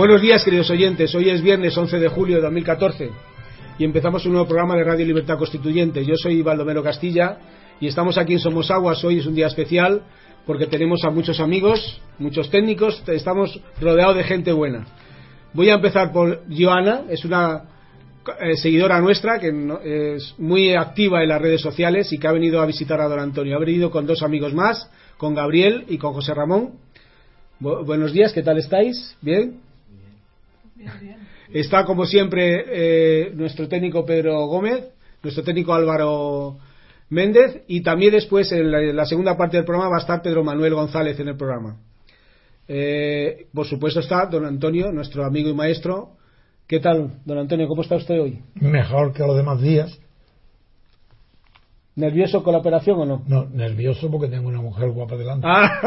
Buenos días, queridos oyentes. Hoy es viernes 11 de julio de 2014 y empezamos un nuevo programa de Radio Libertad Constituyente. Yo soy Baldomero Castilla y estamos aquí en Somos Aguas. Hoy es un día especial porque tenemos a muchos amigos, muchos técnicos, estamos rodeados de gente buena. Voy a empezar por Joana, es una eh, seguidora nuestra que no, es muy activa en las redes sociales y que ha venido a visitar a don Antonio. Ha venido con dos amigos más, con Gabriel y con José Ramón. Bu buenos días, ¿qué tal estáis? ¿Bien? Está como siempre eh, nuestro técnico Pedro Gómez, nuestro técnico Álvaro Méndez y también después en la, en la, segunda parte del programa va a estar Pedro Manuel González en el programa. Eh, por supuesto está don Antonio, nuestro amigo y maestro. ¿Qué tal, don Antonio? ¿Cómo está usted hoy? Mejor que los demás días. ¿Nervioso con la operación o no? No, nervioso porque tengo una mujer guapa delante. Ah,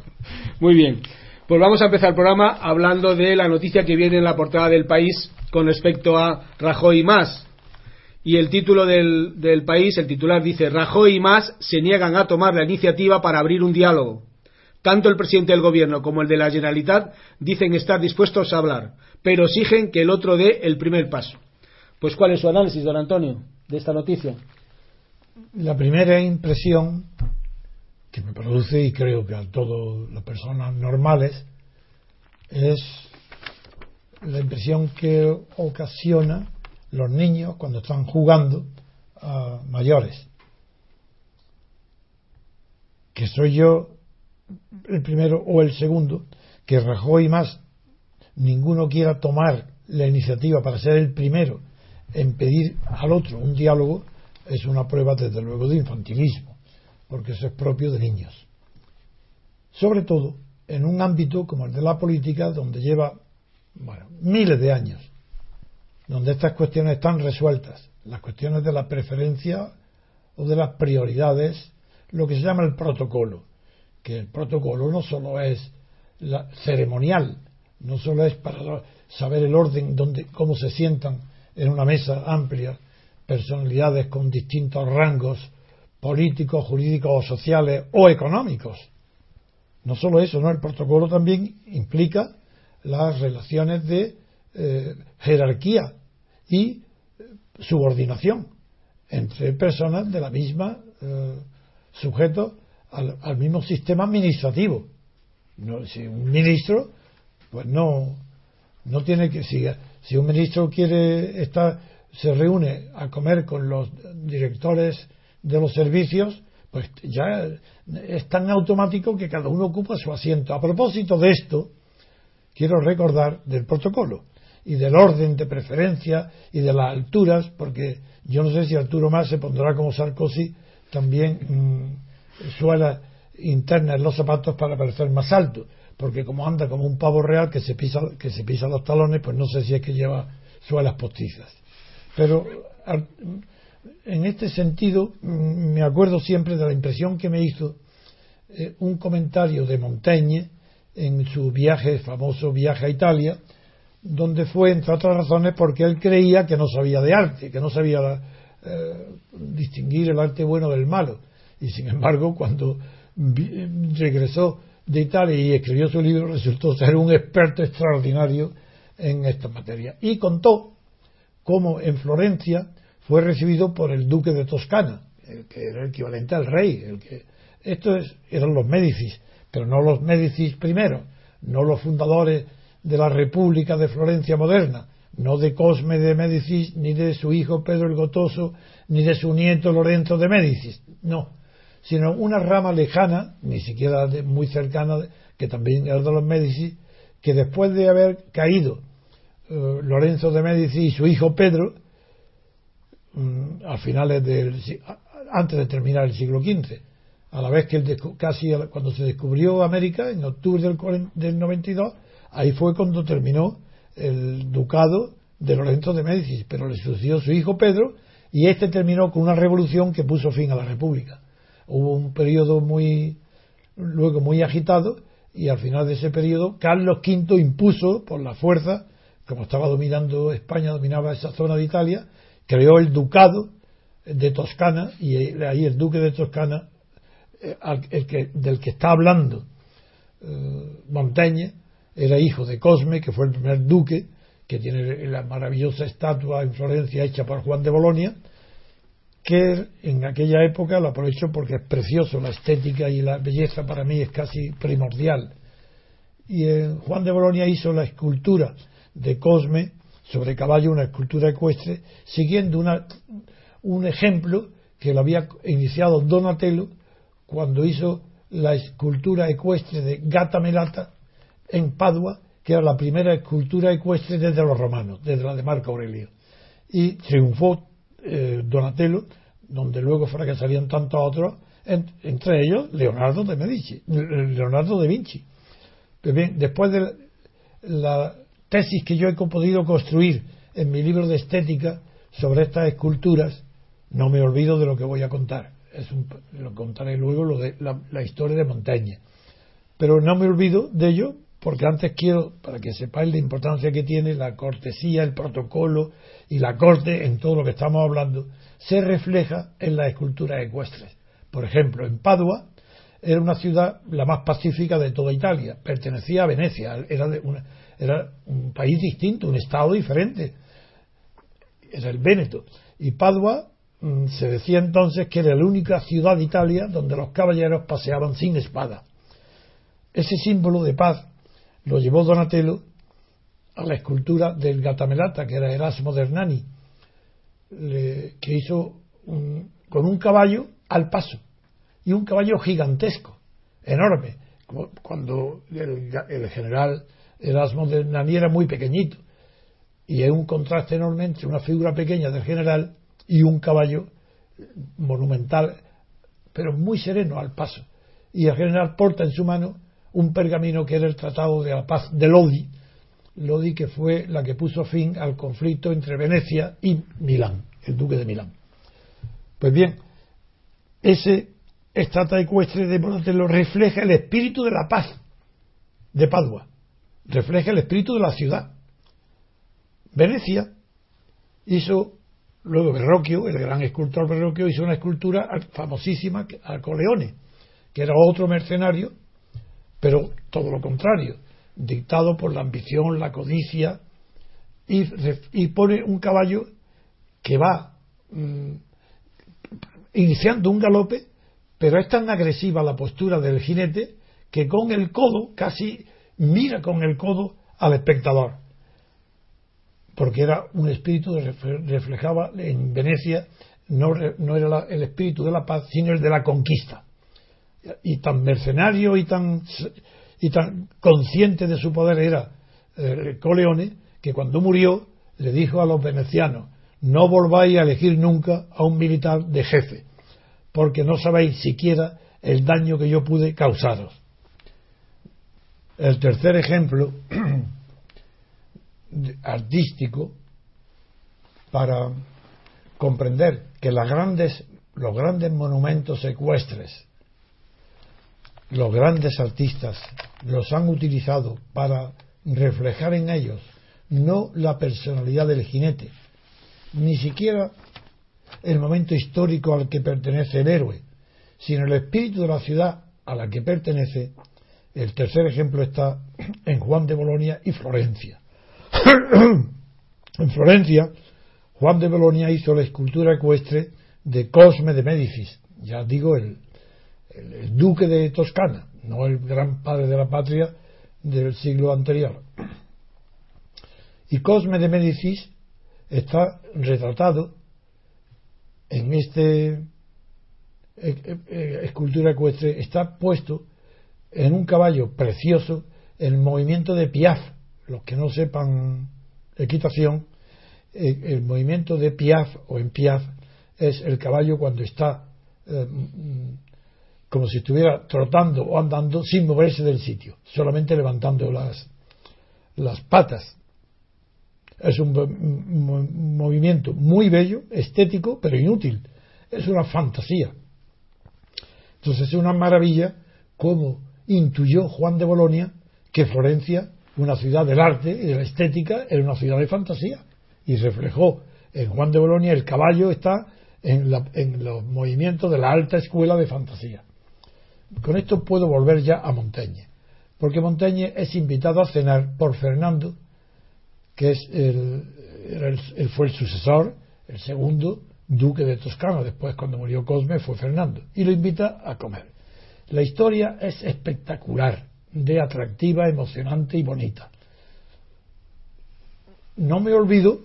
muy bien. Pues vamos a empezar el programa hablando de la noticia que viene en la portada del país con respecto a Rajoy y más. Y el título del, país, el titular dice, Rajoy y más se niegan a tomar la iniciativa para abrir un diálogo. Tanto el presidente del gobierno como el de la Generalitat dicen estar dispuestos a hablar, pero exigen que el otro dé el primer paso. Pues ¿cuál es su análisis, don Antonio, de esta noticia? La primera impresión que me produce y creo que a todas las personas normales es la impresión que ocasiona los niños cuando están jugando a mayores. Que soy yo el primero o el segundo, que Rajoy más ninguno quiera tomar la iniciativa para ser el primero en pedir al otro un diálogo, es una prueba desde luego de infantilismo porque eso es propio de niños. Sobre todo en un ámbito como el de la política, donde lleva bueno, miles de años, donde estas cuestiones están resueltas, las cuestiones de la preferencia o de las prioridades, lo que se llama el protocolo, que el protocolo no solo es la, ceremonial, no solo es para saber el orden, donde, cómo se sientan en una mesa amplia personalidades con distintos rangos políticos, jurídicos sociales o económicos. No solo eso, no el protocolo también implica las relaciones de eh, jerarquía y eh, subordinación entre personas de la misma eh, sujeto al, al, mismo sistema administrativo. No, si un ministro, pues no, no tiene que si, si un ministro quiere estar se reúne a comer con los directores de los servicios, pues ya es tan automático que cada uno ocupa su asiento. A propósito de esto, quiero recordar del protocolo y del orden de preferencia y de las alturas, porque yo no sé si Arturo Más se pondrá como Sarkozy también mmm, suelas internas en los zapatos para parecer más alto, porque como anda como un pavo real que se pisa que se pisa los talones, pues no sé si es que lleva suelas postizas. Pero en este sentido, mm, me acuerdo siempre de la impresión que me hizo eh, un comentario de Montaigne en su viaje, famoso viaje a Italia, donde fue, entre otras razones, porque él creía que no sabía de arte, que no sabía eh, distinguir el arte bueno del malo. Y sin embargo, cuando regresó de Italia y escribió su libro, resultó ser un experto extraordinario en esta materia. Y contó cómo en Florencia fue recibido por el duque de Toscana, que era el equivalente al rey. El que, estos eran los Médicis, pero no los Médicis primero, no los fundadores de la República de Florencia moderna, no de Cosme de Médicis, ni de su hijo Pedro el Gotoso, ni de su nieto Lorenzo de Médicis, no, sino una rama lejana, ni siquiera muy cercana, que también era de los Médicis, que después de haber caído eh, Lorenzo de Médicis y su hijo Pedro, a finales del antes de terminar el siglo XV, a la vez que el, casi cuando se descubrió América en octubre del, del 92 ahí fue cuando terminó el ducado de Lorenzo de Médicis pero le sucedió su hijo Pedro y este terminó con una revolución que puso fin a la República. Hubo un periodo muy luego muy agitado y al final de ese periodo Carlos V impuso por la fuerza como estaba dominando España dominaba esa zona de Italia creó el ducado de Toscana y ahí el duque de Toscana eh, el que, del que está hablando eh, Montaigne era hijo de Cosme que fue el primer duque que tiene la maravillosa estatua en Florencia hecha por Juan de Bolonia que en aquella época lo aprovecho porque es precioso la estética y la belleza para mí es casi primordial. Y eh, Juan de Bolonia hizo la escultura de Cosme sobre caballo una escultura ecuestre siguiendo una un ejemplo que lo había iniciado Donatello cuando hizo la escultura ecuestre de Gata Melata en Padua, que era la primera escultura ecuestre desde los romanos, desde la de Marco Aurelio. Y triunfó eh, Donatello, donde luego fracasarían tantos otros, entre ellos Leonardo de Medici, Leonardo de Vinci. Pues bien, después de la tesis que yo he podido construir en mi libro de estética sobre estas esculturas, no me olvido de lo que voy a contar. Es un, lo contaré luego lo de la, historia de Montaña. Pero no me olvido de ello porque antes quiero, para que sepáis la importancia que tiene la cortesía, el protocolo y la corte en todo lo que estamos hablando, se refleja en las esculturas ecuestres. Por ejemplo, en Padua era una ciudad la más pacífica de toda Italia, pertenecía a Venecia, era, era un país distinto, un estado diferente, era el Véneto. Y Padua Mm, se decía entonces que era la única ciudad de Italia donde los caballeros paseaban sin espada. Ese símbolo de paz lo llevó Donatello a la escultura del Gatamelata, que era Erasmo de Hernani, que hizo con un caballo al paso, y un caballo gigantesco, enorme, cuando el general Erasmo de Hernani era muy pequeñito, y es un contraste enorme entre una figura pequeña del general y un caballo monumental, pero muy sereno al paso. Y el general porta en su mano un pergamino que era el Tratado de la Paz de Lodi, Lodi que fue la que puso fin al conflicto entre Venecia y Milán, el duque de Milán. Pues bien, ese estatua ecuestre de Donatello refleja el espíritu de la paz de Padua, refleja el espíritu de la ciudad. Venecia hizo Luego Verrocchio, el gran escultor Verrocchio, hizo una escultura famosísima a Coleone, que era otro mercenario, pero todo lo contrario, dictado por la ambición, la codicia, y, pone un caballo que va mm, iniciando un galope, pero es tan agresiva la postura del jinete que con el codo casi mira con el codo al espectador porque era un espíritu que reflejaba en Venecia, no, no era el espíritu de la paz, sino el de la conquista. Y tan mercenario y tan, y tan consciente de su poder era eh, Coleone, que cuando murió le dijo a los venecianos, no volváis a elegir nunca a un militar de jefe, porque no sabéis siquiera el daño que yo pude causaros. El tercer ejemplo artístico para comprender que los grandes monumentos ecuestres, los grandes artistas los han utilizado para reflejar en ellos no la personalidad del jinete, ni siquiera el momento histórico al que pertenece el héroe, sino el espíritu de la ciudad a la que pertenece. El tercer ejemplo está en Juan de Bolonia y Florencia. en Florencia, Juan de Bolonia hizo la escultura ecuestre de Cosme de Médicis, ya digo, el, duque de Toscana, no el gran padre de la patria del siglo anterior. Y Cosme de Médicis está retratado en este eh, eh, eh, escultura ecuestre, está puesto en un caballo precioso el movimiento de Piaf. Los que no sepan equitación, el movimiento de Piaf o en Piaf es el caballo cuando está como si estuviera trotando o andando sin moverse del sitio, solamente levantando las, las patas. Es un, movimiento muy bello, estético, pero inútil. Es una fantasía. Entonces es una maravilla cómo intuyó Juan de Bolonia que Florencia, una ciudad del arte y de la estética, era una ciudad de fantasía. Y reflejó en Juan de Bolonia el caballo está en, en los movimientos de la alta escuela de fantasía. Con esto puedo volver ya a Montaigne, porque Montaigne es invitado a cenar por Fernando, que es el, fue el sucesor, el segundo duque de Toscana. Después, cuando murió Cosme, fue Fernando, y lo invita a comer. La historia es espectacular, de atractiva, emocionante y bonita. No me olvido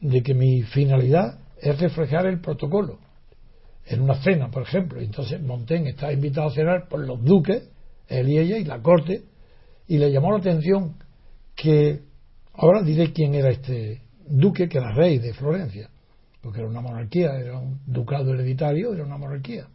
de que mi finalidad es reflejar el protocolo en una cena, por ejemplo. Entonces Montaigne está invitado a cenar por los duques, él y ella, y la corte, y le llamó la atención que, ahora diré quién era este duque, que era rey de Florencia, porque era una monarquía, era un ducado hereditario, era una monarquía.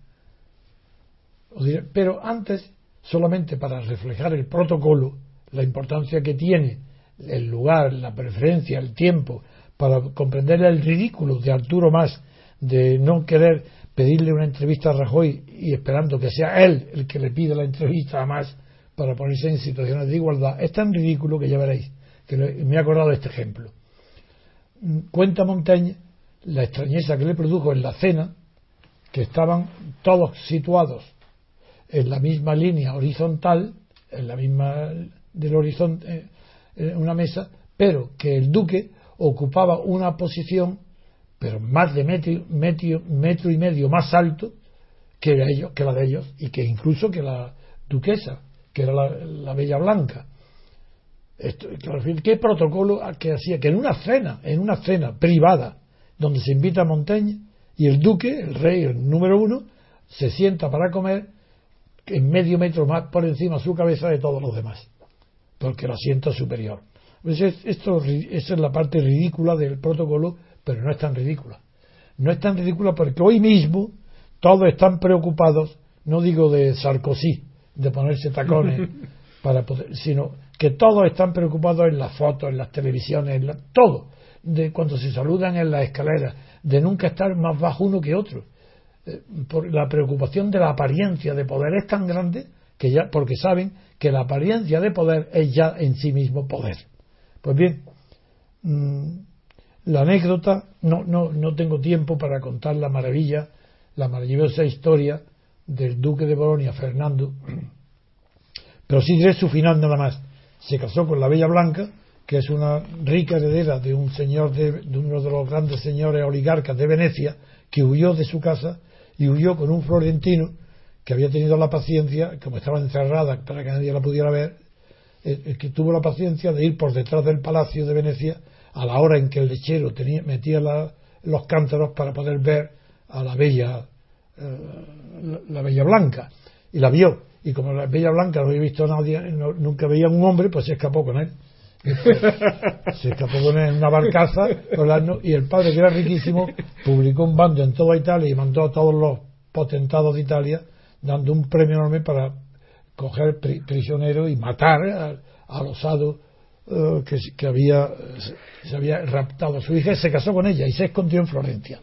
Pero antes, solamente para reflejar el protocolo, la importancia que tiene el lugar, la preferencia, el tiempo, para comprender el ridículo de Arturo Más de no querer pedirle una entrevista a Rajoy y esperando que sea él el que le pida la entrevista a más para ponerse en situaciones de igualdad, es tan ridículo que ya veréis, que me he acordado de este ejemplo. Cuenta Montaigne la extrañeza que le produjo en la cena, que estaban todos situados en la misma línea horizontal, en la misma del horizonte, en una mesa, pero que el duque ocupaba una posición pero más de metro, metro, y medio más alto que, ellos, que la de ellos y que incluso que la duquesa, que era la, Bella Blanca. Esto, ¿Qué protocolo que hacía? Que en una cena, en una cena privada, donde se invita a Montaigne y el duque, el rey, el número uno, se sienta para comer en medio metro más por encima de su cabeza de todos los demás, porque el asiento superior. Pues esto, esa es la parte ridícula del protocolo pero no es tan ridícula. No es tan ridícula porque hoy mismo todos están preocupados, no digo de Sarkozy, de ponerse tacones, para poder, sino que todos están preocupados en las fotos, en las televisiones, en todo, de cuando se saludan en las escaleras, de nunca estar más bajo uno que otro. Eh, por la preocupación de la apariencia de poder es tan grande que ya, porque saben que la apariencia de poder es ya en sí mismo poder. Pues bien, mm, la anécdota, no, no, no tengo tiempo para contar la maravilla, la maravillosa historia del duque de Bolonia, Fernando, pero sí diré su final nada más. Se casó con la Bella Blanca, que es una rica heredera de un señor de, de uno de los grandes señores oligarcas de Venecia, que huyó de su casa y huyó con un florentino que había tenido la paciencia, como estaba encerrada para que nadie la pudiera ver, eh, que tuvo la paciencia de ir por detrás del palacio de Venecia a la hora en que el lechero tenía, metía los cántaros para poder ver a la bella, eh, la, bella blanca. Y la vio. Y como la bella blanca no había visto a nadie, nunca veía a un hombre, pues se escapó con él. Se escapó con él en una barcaza y el padre, que era riquísimo, publicó un bando en toda Italia y mandó a todos los potentados de Italia dando un premio enorme para coger prisioneros y matar al, osado eh, que, había, se había raptado a su hija, se casó con ella y se escondió en Florencia.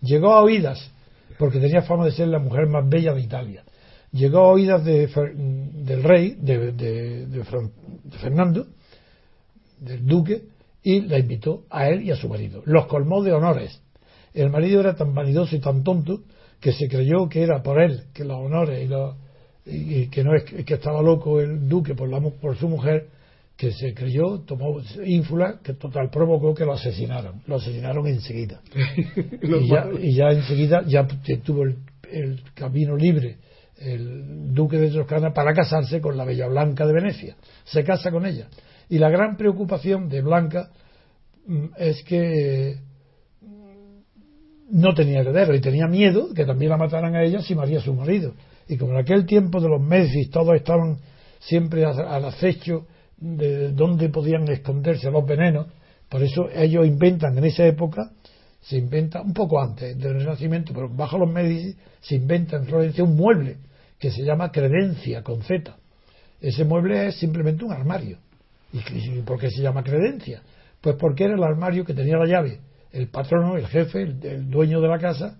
Llegó a oídas, porque tenía fama de ser la mujer más bella de Italia. Llegó a oídas de, del rey, de, de, Fernando, del duque, y la invitó a él y a su marido. Los colmó de honores. El marido era tan vanidoso y tan tonto que se creyó que era por él, que los honores y, que no es que estaba loco el duque por, la, por su mujer, que se creyó, tomó ínfula, que total provocó que lo asesinaron. Lo asesinaron enseguida. y, ya, enseguida ya tuvo el, camino libre el duque de Toscana para casarse con la Bella Blanca de Venecia. Se casa con ella. Y la gran preocupación de Blanca mm, es que no tenía heredero y tenía miedo que también la mataran a ella si moría su marido. Y como en aquel tiempo de los Médicis todos estaban siempre al acecho de dónde podían esconderse los venenos, por eso ellos inventan en esa época, se inventa un poco antes del Renacimiento, pero bajo los Médicis se inventa en Florencia un mueble que se llama credencia con Z. Ese mueble es simplemente un armario. ¿Y por qué se llama credencia? Pues porque era el armario que tenía la llave el patrono, el jefe, el, dueño de la casa,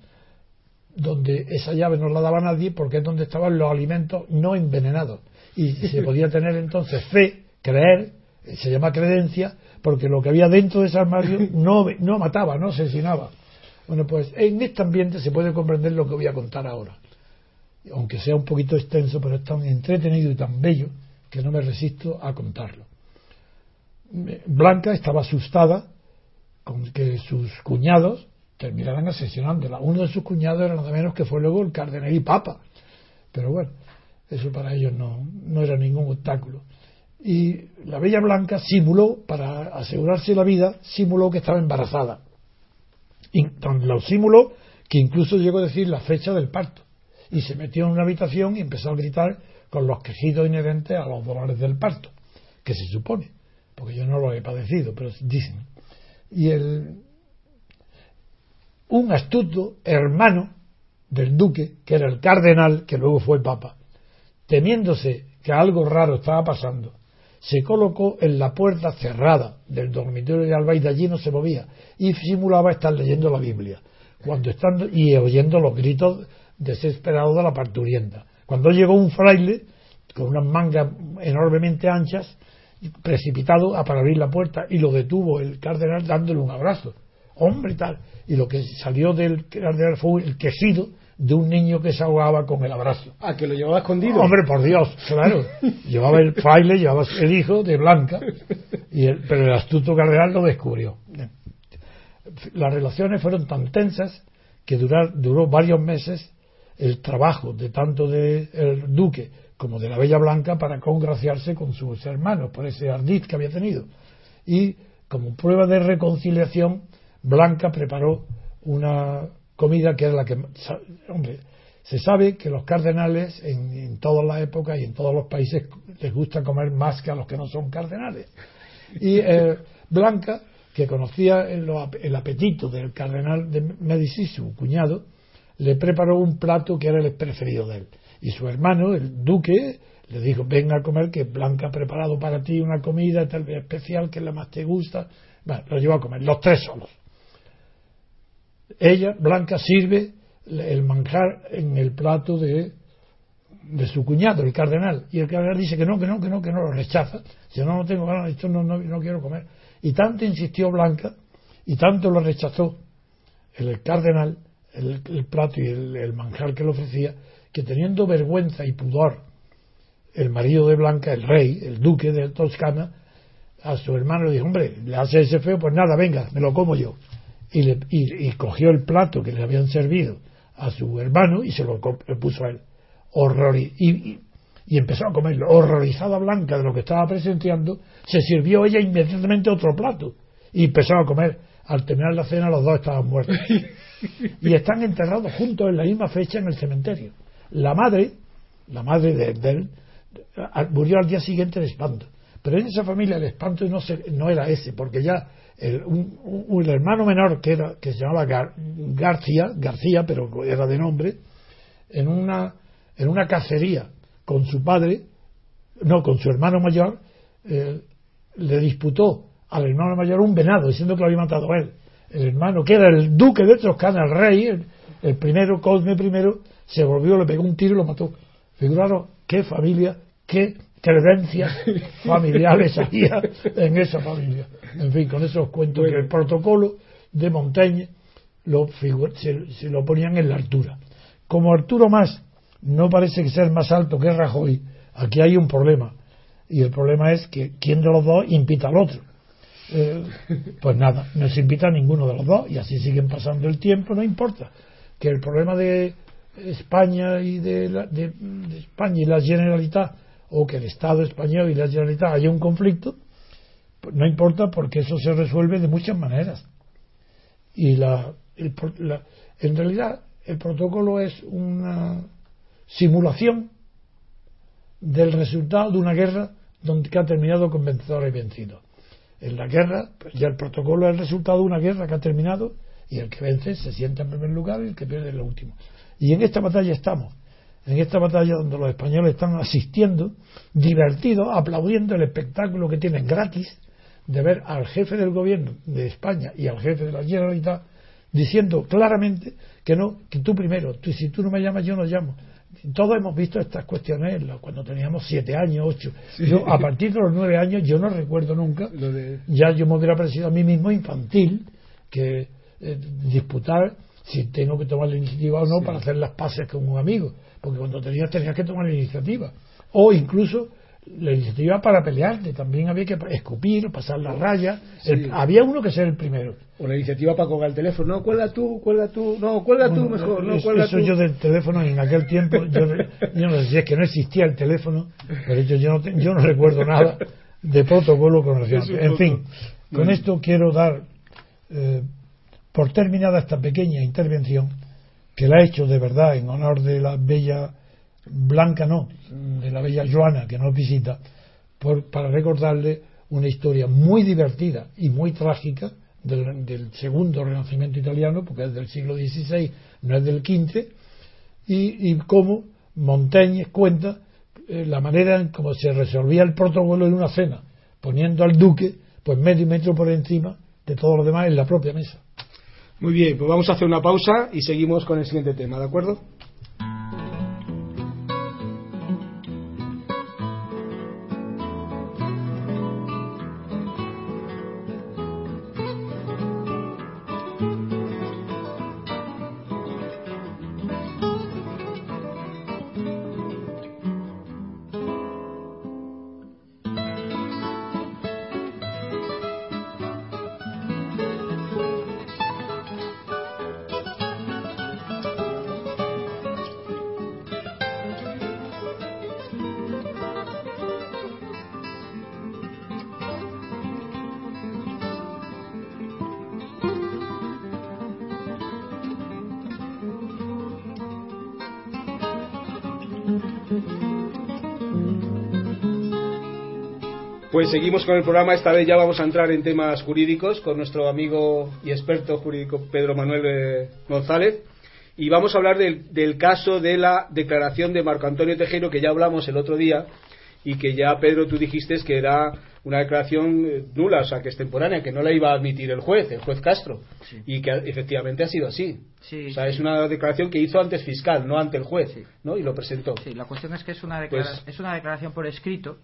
donde esa llave no la daba nadie porque es donde estaban los alimentos no envenenados. Y se podía tener entonces fe, creer, se llama credencia, porque lo que había dentro de ese armario no, no mataba, no asesinaba. Bueno, pues en este ambiente se puede comprender lo que voy a contar ahora. Aunque sea un poquito extenso, pero es tan entretenido y tan bello que no me resisto a contarlo. Blanca estaba asustada con que sus cuñados terminaran asesinándola. Uno de sus cuñados era nada menos que fue luego el cardenal y papa. Pero bueno, eso para ellos no, no era ningún obstáculo. Y la Bella Blanca simuló, para asegurarse la vida, simuló que estaba embarazada. Y lo simuló que incluso llegó a decir la fecha del parto. Y se metió en una habitación y empezó a gritar con los quejidos inherentes a los dolores del parto, que se supone, porque yo no lo he padecido, pero dicen y el, un astuto hermano del duque, que era el cardenal, que luego fue papa, temiéndose que algo raro estaba pasando, se colocó en la puerta cerrada del dormitorio de Alba y de allí no se movía y simulaba estar leyendo la Biblia cuando estando y oyendo los gritos desesperados de la parturienta. Cuando llegó un fraile con unas mangas enormemente anchas precipitado para abrir la puerta y lo detuvo el cardenal dándole un abrazo. Hombre, tal. Y lo que salió del cardenal fue el quejido de un niño que se ahogaba con el abrazo. Ah, que lo llevaba escondido. Hombre, por Dios, claro. llevaba el fraile, llevaba el hijo de Blanca, y pero el astuto cardenal lo descubrió. Las relaciones fueron tan tensas que durar, duró varios meses el trabajo de tanto del el duque como de la Bella Blanca para congraciarse con sus hermanos por ese ardid que había tenido. Y como prueba de reconciliación, Blanca preparó una comida que era la que. Hombre, se sabe que los cardenales en, todas las épocas y en todos los países les gusta comer más que a los que no son cardenales. Y eh, Blanca, que conocía el, el, apetito del cardenal de Medici, su cuñado, le preparó un plato que era el preferido de él y su hermano, el duque, le dijo, venga a comer, que Blanca ha preparado para ti una comida tal vez especial, que es la más te gusta. Bueno, lo llevó a comer, los tres solos. Ella, Blanca, sirve el manjar en el plato de, de su cuñado, el cardenal. Y el cardenal dice que no, que no, que no, que no lo rechaza. Si no, no tengo ganas, esto no, no, quiero comer. Y tanto insistió Blanca, y tanto lo rechazó el cardenal, el, plato y el manjar que le ofrecía, que teniendo vergüenza y pudor, el marido de Blanca, el rey, el duque de Toscana, a su hermano le dijo, hombre, le hace ese feo, pues nada, venga, me lo como yo. Y, le, y, cogió el plato que le habían servido a su hermano y se lo puso a él. Horror, y, y, empezó a comerlo. Horrorizada Blanca de lo que estaba presenciando, se sirvió ella inmediatamente otro plato y empezó a comer. Al terminar la cena los dos estaban muertos. y están enterrados juntos en la misma fecha en el cementerio. La madre, la madre de, él, murió al día siguiente de espanto. Pero en esa familia el espanto no, no era ese, porque ya el, un, hermano menor que, era, que se llamaba García, García, pero era de nombre, en una, en una cacería con su padre, no, con su hermano mayor, eh, le disputó al hermano mayor un venado, diciendo que lo había matado él. El hermano, que era el duque de Toscana, el rey, el, el primero, Cosme I, se volvió, le pegó un tiro y lo mató. Figuraron qué familia, qué creencias familiares había en esa familia. En fin, con eso os cuento que el protocolo de Montaigne lo se, lo ponían en la altura. Como Arturo Más no parece ser más alto que Rajoy, aquí hay un problema. Y el problema es que quién de los dos invita al otro. Eh, pues nada, no se invita a ninguno de los dos y así siguen pasando el tiempo, no importa. Que el problema de España y de, de, España y la Generalitat o que el Estado español y la Generalitat haya un conflicto, pues no importa porque eso se resuelve de muchas maneras. Y la, en realidad el protocolo es una simulación del resultado de una guerra donde, que ha terminado con vencedores y vencidos. En la guerra, pues ya el protocolo es el resultado de una guerra que ha terminado y el que vence se sienta en primer lugar y el que pierde es el último. Y en esta batalla estamos, en esta batalla donde los españoles están asistiendo, divertidos, aplaudiendo el espectáculo que tienen gratis de ver al jefe del gobierno de España y al jefe de la Generalitat diciendo claramente que no, que tú primero, tú, si tú no me llamas, yo no llamo. Todos hemos visto estas cuestiones cuando teníamos siete años, ocho. Yo, a partir de los nueve años, yo no recuerdo nunca, ya yo me hubiera parecido a mí mismo infantil que eh, disputar si tengo que tomar la iniciativa o no para hacer las paces con un amigo, porque cuando tenías tenías que tomar la iniciativa. O incluso la iniciativa para pelearte, también había que escupir, pasar la raya, había uno que ser el primero. O la iniciativa para colgar el teléfono, no, cuelga tú, cuelga tú, no, cuelga tú mejor, no, cuelga eso yo del teléfono en aquel tiempo, yo, no sé si es que no existía el teléfono, pero yo, yo, no, yo no recuerdo nada de protocolo con En fin, con esto quiero dar eh, por terminada esta pequeña intervención, que la ha hecho de verdad en honor de la bella Blanca, no, de la bella Joana, que nos visita, por, para recordarle una historia muy divertida y muy trágica del, segundo renacimiento italiano, porque es del siglo XVI, no es del XV, y, y cómo Montaigne cuenta eh, la manera en cómo se resolvía el protocolo en una cena, poniendo al duque pues medio metro por encima de todos los demás en la propia mesa. Muy bien, pues vamos a hacer una pausa y seguimos con el siguiente tema, ¿de acuerdo? Seguimos con el programa. Esta vez ya vamos a entrar en temas jurídicos con nuestro amigo y experto jurídico Pedro Manuel eh, González. Y vamos a hablar del, caso de la declaración de Marco Antonio Tejero, que ya hablamos el otro día, y que ya, Pedro, tú dijiste que era una declaración eh, nula, o sea, que es temporánea, que no la iba a admitir el juez, el juez Castro. Y que efectivamente ha sido así. o sea, es una declaración que hizo antes fiscal, no ante el juez, ¿no? Y lo presentó. Sí, la cuestión es que es una, pues es una declaración por escrito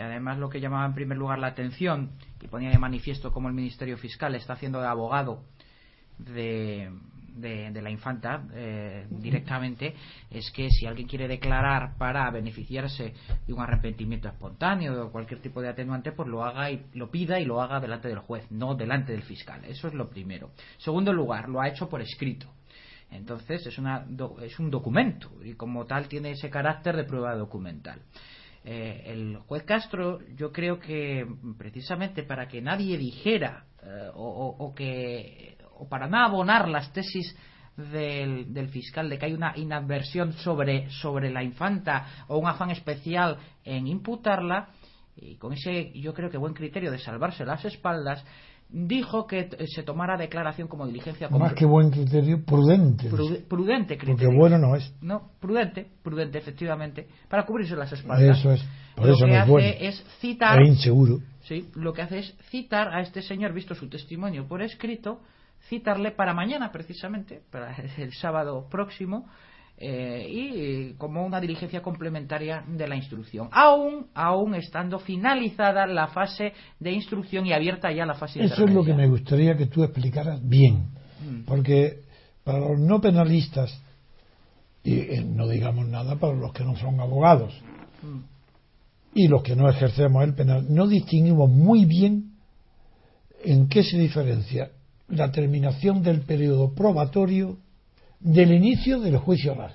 además, lo que llamaba en primer lugar la atención y ponía de manifiesto cómo el Ministerio Fiscal está haciendo de abogado de, de, la infanta eh, directamente es que si alguien quiere declarar para beneficiarse de un arrepentimiento espontáneo o cualquier tipo de atenuante, pues lo haga y lo pida y lo haga delante del juez, no delante del fiscal. Eso es lo primero. Segundo lugar, lo ha hecho por escrito. Entonces es, una, es un documento y como tal tiene ese carácter de prueba documental. Eh, el juez Castro, yo creo que precisamente para que nadie dijera eh, o, que o para no abonar las tesis del, fiscal de que hay una inadversión sobre, sobre la infanta o un afán especial en imputarla, y con ese yo creo que buen criterio de salvarse las espaldas, dijo que se tomara declaración como diligencia más que buen criterio prudente. Prudente criterio. Porque bueno no es. No prudente prudente efectivamente para cubrirse las espaldas. Eso es por lo eso que no hace es, citar es inseguro. Sí lo que hace es citar a este señor visto su testimonio por escrito citarle para mañana precisamente para el sábado próximo eh, y como una diligencia complementaria de la instrucción, aún, aún estando finalizada la fase de instrucción y abierta ya la fase Eso es lo que me gustaría que tú explicaras bien, mm. porque para los no penalistas, y eh, no digamos nada para los que no son abogados, mm. y los que no ejercemos el penal, no distinguimos muy bien en qué se diferencia la terminación del periodo probatorio del inicio del juicio oral.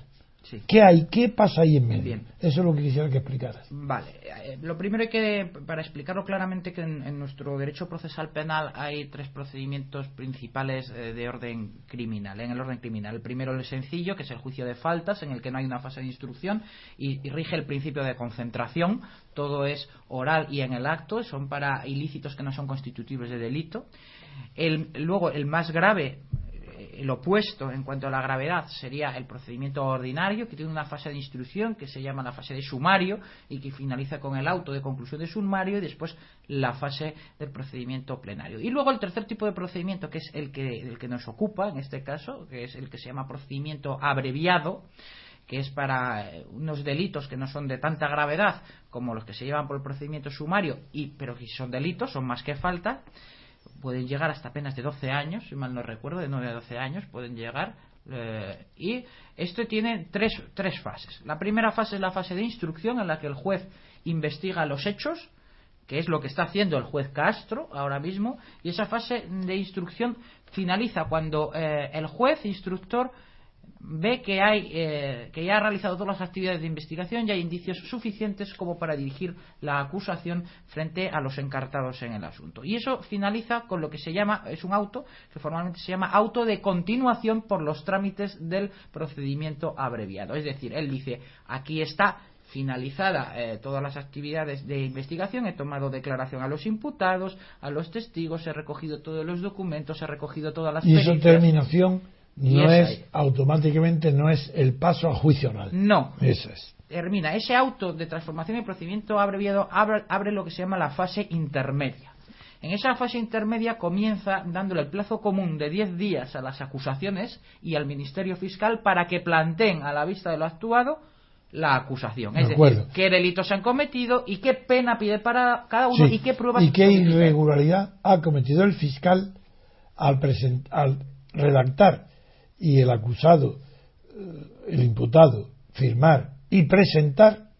¿Qué hay? ¿Qué pasa ahí en medio? Eso es lo que quisiera que explicaras. Vale. Eh, lo primero hay que, para explicarlo claramente, que en, nuestro derecho procesal penal hay tres procedimientos principales eh, de orden criminal, en el orden criminal. El primero, el sencillo, que es el juicio de faltas, en el que no hay una fase de instrucción y, rige el principio de concentración. Todo es oral y en el acto, son para ilícitos que no son constitutivos de delito. luego, el más grave el opuesto en cuanto a la gravedad sería el procedimiento ordinario, que tiene una fase de instrucción que se llama la fase de sumario y que finaliza con el auto de conclusión de sumario y después la fase del procedimiento plenario. Y luego el tercer tipo de procedimiento, que es el que, el que nos ocupa en este caso, que es el que se llama procedimiento abreviado, que es para eh, unos delitos que no son de tanta gravedad como los que se llevan por el procedimiento sumario, y, pero que son delitos, son más que falta, pueden llegar hasta apenas de 12 años, si mal no recuerdo, de 9 a 12 años pueden llegar. Eh, y esto tiene tres, tres fases. La primera fase es la fase de instrucción en la que el juez investiga los hechos, que es lo que está haciendo el juez Castro ahora mismo, y esa fase de instrucción finaliza cuando eh, el juez instructor ve que, hay, eh, que ya ha realizado todas las actividades de investigación y hay indicios suficientes como para dirigir la acusación frente a los encartados en el asunto. Y eso finaliza con lo que se llama, es un auto, que formalmente se llama auto de continuación por los trámites del procedimiento abreviado. Es decir, él dice, aquí está finalizada eh, todas las actividades de investigación, he tomado declaración a los imputados, a los testigos, he recogido todos los documentos, he recogido todas las y esa terminación no es automáticamente no es el paso a juicio oral. No. Eso es. Termina. Ese auto de transformación y procedimiento abreviado abre, abre lo que se llama la fase intermedia. En esa fase intermedia comienza dándole el plazo común de 10 días a las acusaciones y al Ministerio Fiscal para que planteen a la vista de lo actuado la acusación. Es decir, qué delitos se han cometido y qué pena pide para cada uno y qué pruebas. Y qué irregularidad ha cometido el fiscal al, al redactar y el acusado, eh, el imputado, firmar y presentar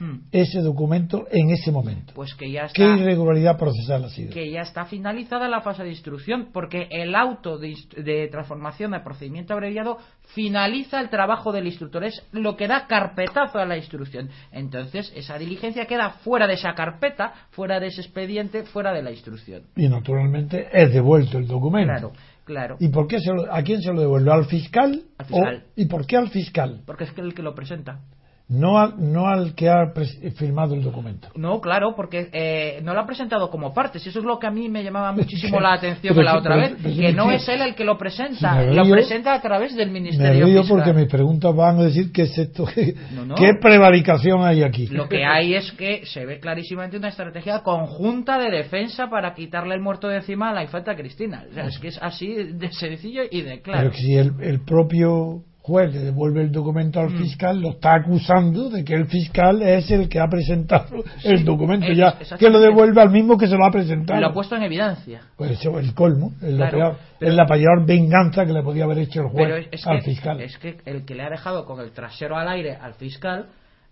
hmm. ese documento en ese momento. Pues que ya está, ¿Qué irregularidad procesal ha sido? Que ya está finalizada la fase de instrucción, porque el auto de, transformación de procedimiento abreviado finaliza el trabajo del instructor, es lo que da carpetazo a la instrucción. Entonces, esa diligencia queda fuera de esa carpeta, fuera de ese expediente, fuera de la instrucción. Y naturalmente es devuelto el documento. Claro. Claro. ¿Y por qué a quién se lo devuelve? ¿Al fiscal? Al fiscal. ¿Y por qué al fiscal? Porque es el que lo presenta no al, no al que ha firmado el documento. No, claro, porque eh, no lo ha presentado como parte. Si eso es lo que a mí me llamaba muchísimo la atención la otra vez, que no es él el que lo presenta, lo presenta a través del Ministerio me Fiscal. porque mis preguntas van a decir que es esto, qué prevaricación hay aquí. Lo que hay es que se ve clarísimamente una estrategia conjunta de defensa para quitarle el muerto de encima a la infanta Cristina. O sea, es que es así de sencillo y de claro. Pero si el propio juez le devuelve el documento al mm. fiscal, lo está acusando de que el fiscal es el que ha presentado el documento ya, que lo devuelve al mismo que se lo ha presentado. Lo ha puesto en evidencia. Pues eso es el colmo, es, la peor venganza que le podía haber hecho el juez al fiscal. Es que el que le ha dejado con el trasero al aire al fiscal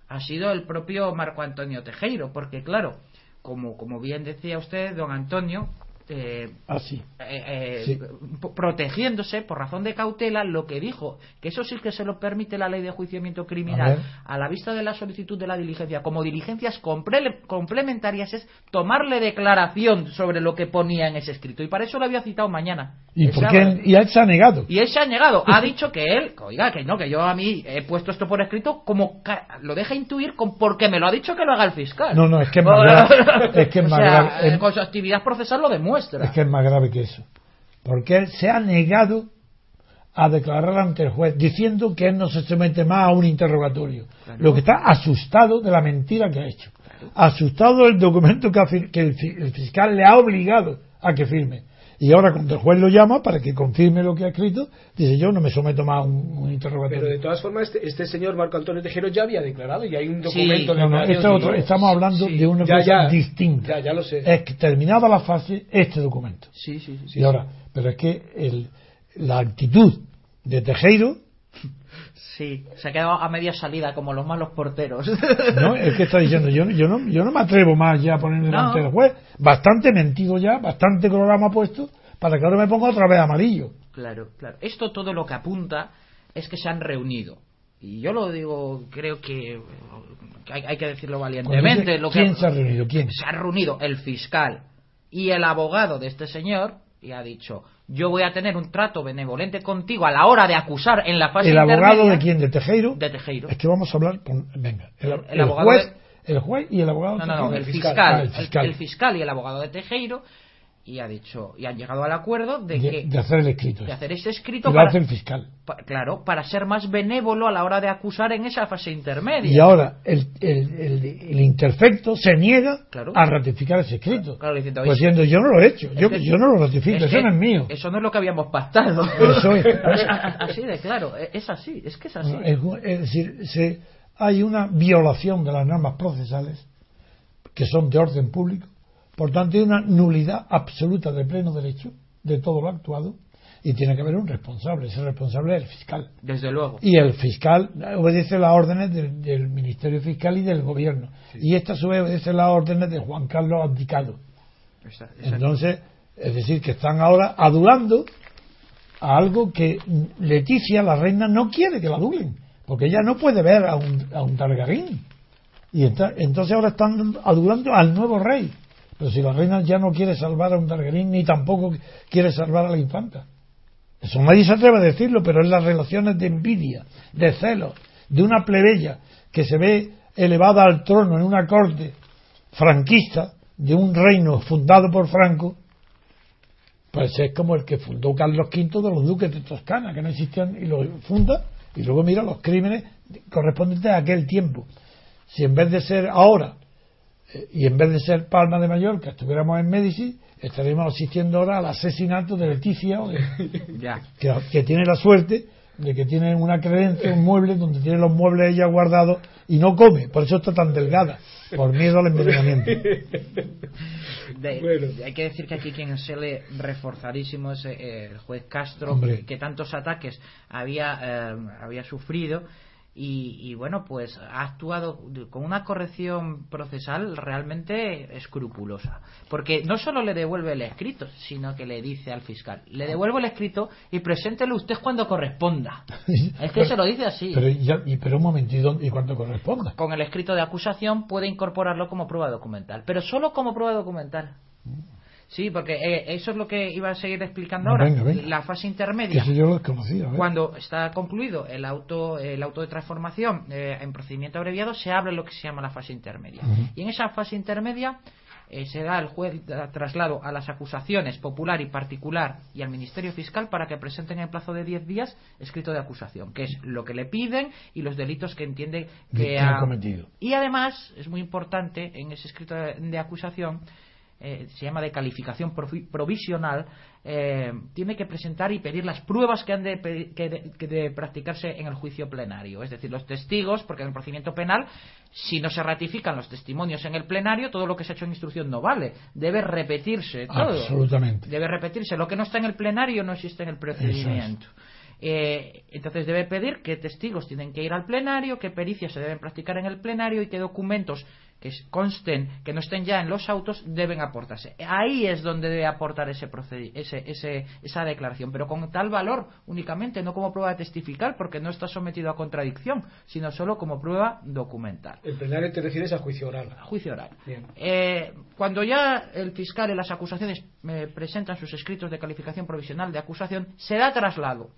ha sido el propio Marco Antonio Tejero, porque claro, como, como bien decía usted, don Antonio, eh, ah, eh, eh, protegiéndose por razón de cautela lo que dijo que eso sí que se lo permite la ley de juiciamiento criminal a, la vista de la solicitud de la diligencia como diligencias complementarias es tomarle declaración sobre lo que ponía en ese escrito. Y para eso lo había citado mañana. Y, y él se ha negado. Y él se ha negado. Ha dicho que él oiga que no que yo a mí he puesto esto por escrito como lo deja intuir con, porque me lo ha dicho que lo haga el fiscal. No no es que es más es que es con su actividad procesal lo demuestra es que es más grave que eso. Porque él se ha negado a declarar ante el juez diciendo que él no se somete más a un interrogatorio. Lo que está asustado de la mentira que ha hecho. Asustado del documento que, el, fiscal le ha obligado a que firme. Y ahora cuando el juez lo llama para que confirme lo que ha escrito, dice yo no me someto más a un, interrogatorio. Pero de todas formas este, este, señor Marco Antonio Tejero ya había declarado y hay un documento de no, no, este otro, estamos hablando de una cosa distinta. Ya, ya lo sé. Es que terminaba la fase este documento. Sí, sí, sí. Y ahora, pero es que el, la actitud de Tejero Sí, se ha quedado a media salida, como los malos porteros. No, es que está diciendo, yo, yo, no, yo no me atrevo más ya a ponerme delante del juez. Bastante mentido ya, bastante ha puesto, para que ahora me ponga otra vez amarillo. Claro, claro. Esto todo lo que apunta es que se han reunido. Y yo lo digo, creo que hay, que decirlo valientemente. ¿Quién se ha reunido? ¿Quién? Se ha reunido el fiscal y el abogado de este señor y ha dicho, yo voy a tener un trato benevolente contigo a la hora de acusar en la fase ¿El abogado de quién? ¿De Tejero? De Tejero. Es que vamos a hablar con... Venga, el, juez... El juez y el abogado. No, no, no, el, fiscal, el, fiscal. el, fiscal y el abogado de Tejero y ha dicho y han llegado al acuerdo de, que de hacer el escrito. de hacer ese escrito para, hace el fiscal claro para ser más benévolo a la hora de acusar en esa fase intermedia. Y ahora el, el, el, interfecto se niega a ratificar ese escrito. Claro, diciendo, pues diciendo yo no lo he hecho yo, yo no lo ratifico eso no es mío eso no es lo que habíamos pactado. Eso es, así de claro es así es que es así. Es, decir se, hay una violación de las normas procesales que son de orden público por tanto, hay una nulidad absoluta de pleno derecho de todo lo actuado y tiene que haber un responsable. Ese responsable es el fiscal. Desde luego. Y el fiscal obedece las órdenes del, Ministerio Fiscal y del Gobierno. Y esta su vez obedece las órdenes de Juan Carlos Abdicado. Entonces, es decir, que están ahora adulando a algo que Leticia, la reina, no quiere que la adulen. Porque ella no puede ver a un, a un Targarín. Y entonces ahora están adulando al nuevo rey. Pero si la reina ya no quiere salvar a un Targaryen ni tampoco quiere salvar a la infanta. Eso nadie se atreve a decirlo, pero es las relaciones de envidia, de celos, de una plebeya que se ve elevada al trono en una corte franquista de un reino fundado por Franco, pues es como el que fundó Carlos V de los duques de Toscana, que no existían, y lo funda, y luego mira los crímenes correspondientes a aquel tiempo. Si en vez de ser ahora y en vez de ser Palma de Mallorca, estuviéramos en Médici, estaríamos asistiendo ahora al asesinato de Leticia, Que, tiene la suerte de que tiene una creencia, un mueble, donde tiene los muebles ella guardados y no come, por eso está tan delgada, por miedo al envenenamiento. Hay que decir que aquí quien se le reforzadísimo es eh, el juez Castro, que tantos ataques había, eh, había sufrido y, bueno, pues ha actuado con una corrección procesal realmente escrupulosa. Porque no solo le devuelve el escrito, sino que le dice al fiscal, le devuelvo el escrito y preséntelo usted cuando corresponda. es que se lo dice así. Pero, y, pero un momentito, ¿y cuando corresponda? Con el escrito de acusación puede incorporarlo como prueba documental, pero solo como prueba documental. Sí, porque eh, eso es lo que iba a seguir explicando ahora. La fase intermedia. Cuando está concluido el auto, el auto de transformación eh, en procedimiento abreviado, se abre lo que se llama la fase intermedia. Y en esa fase intermedia eh, se da el juez traslado a las acusaciones popular y particular y al Ministerio Fiscal para que presenten en el plazo de 10 días escrito de acusación, que es lo que le piden y los delitos que entiende que ha cometido. Y además, es muy importante en ese escrito de acusación eh, se llama de calificación provisional, eh, tiene que presentar y pedir las pruebas que han de, que practicarse en el juicio plenario. Es decir, los testigos, porque en el procedimiento penal, si no se ratifican los testimonios en el plenario, todo lo que se ha hecho en instrucción no vale. Debe repetirse todo. Absolutamente. Debe repetirse. Lo que no está en el plenario no existe en el procedimiento. Eh, entonces debe pedir qué testigos tienen que ir al plenario, qué pericias se deben practicar en el plenario y qué documentos que consten, que no estén ya en los autos, deben aportarse. Ahí es donde debe aportar ese, ese, esa declaración, pero con tal valor únicamente, no como prueba de testificar, porque no está sometido a contradicción, sino solo como prueba documental. El plenario te refieres a juicio oral. A juicio oral. Eh, cuando ya el fiscal y las acusaciones me presentan sus escritos de calificación provisional de acusación, se da traslado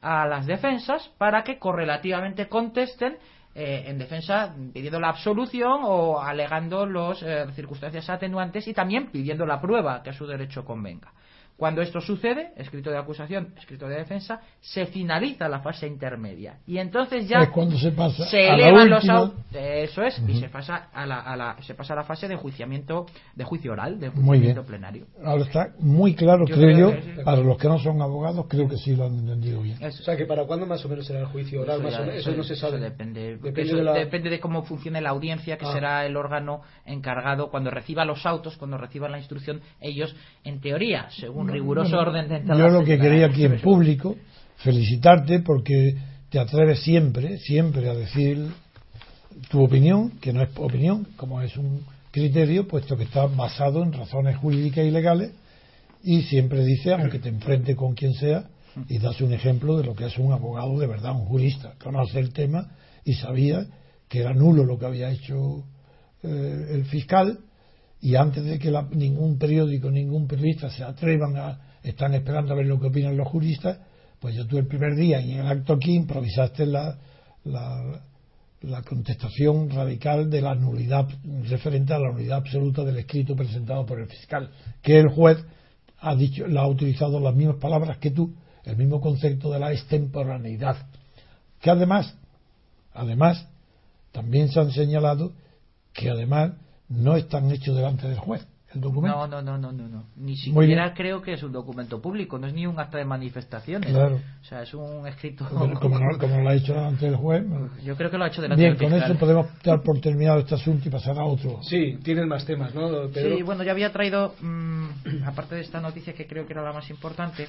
a las defensas para que correlativamente contesten eh, en defensa pidiendo la absolución o alegando las eh, circunstancias atenuantes y también pidiendo la prueba que a su derecho convenga. Cuando esto sucede, escrito de acusación, escrito de defensa, se finaliza la fase intermedia. Y entonces ya es cuando se, pasa se elevan los autos. Eso es, y se pasa, a la, a la, se pasa a la fase de juiciamiento, de juicio oral, de juiciamiento plenario. Ahora está muy claro, creo, yo, para los que no son abogados, creo que sí lo han entendido bien. O sea, que para cuándo más o menos será el juicio oral, eso, más eso, no se sabe. depende, depende, de la... depende, de cómo funcione la audiencia, que ah. será el órgano encargado cuando reciba los autos, cuando reciba la instrucción, ellos, en teoría, según riguroso orden de Yo lo que quería aquí en público, felicitarte porque te atreves siempre, siempre a decir tu opinión, que no es opinión, como es un criterio, puesto que está basado en razones jurídicas y legales, y siempre dice, aunque te enfrente con quien sea, y das un ejemplo de lo que es un abogado de verdad, un jurista, conoce el tema y sabía que era nulo lo que había hecho eh, el fiscal, y antes de que ningún periódico, ningún periodista se atrevan a, están esperando a ver lo que opinan los juristas, pues yo tuve el primer día y en el acto aquí improvisaste la, la, la contestación radical de la nulidad referente a la nulidad absoluta del escrito presentado por el fiscal, que el juez ha dicho, la ha utilizado las mismas palabras que tú, el mismo concepto de la extemporaneidad, que además, además, también se han señalado que además no están hechos delante del juez el documento. No, no, no, no, no, Ni siquiera creo que es un documento público, no es ni un acta de manifestaciones. Claro. O sea, es un escrito. Como, como, lo ha hecho delante del juez. Yo creo que lo ha hecho delante Bien, con eso podemos dar por terminado este asunto y pasar a otro. Sí, tienen más temas, ¿no? Sí, bueno, yo había traído, mm, aparte de esta noticia que creo que era la más importante,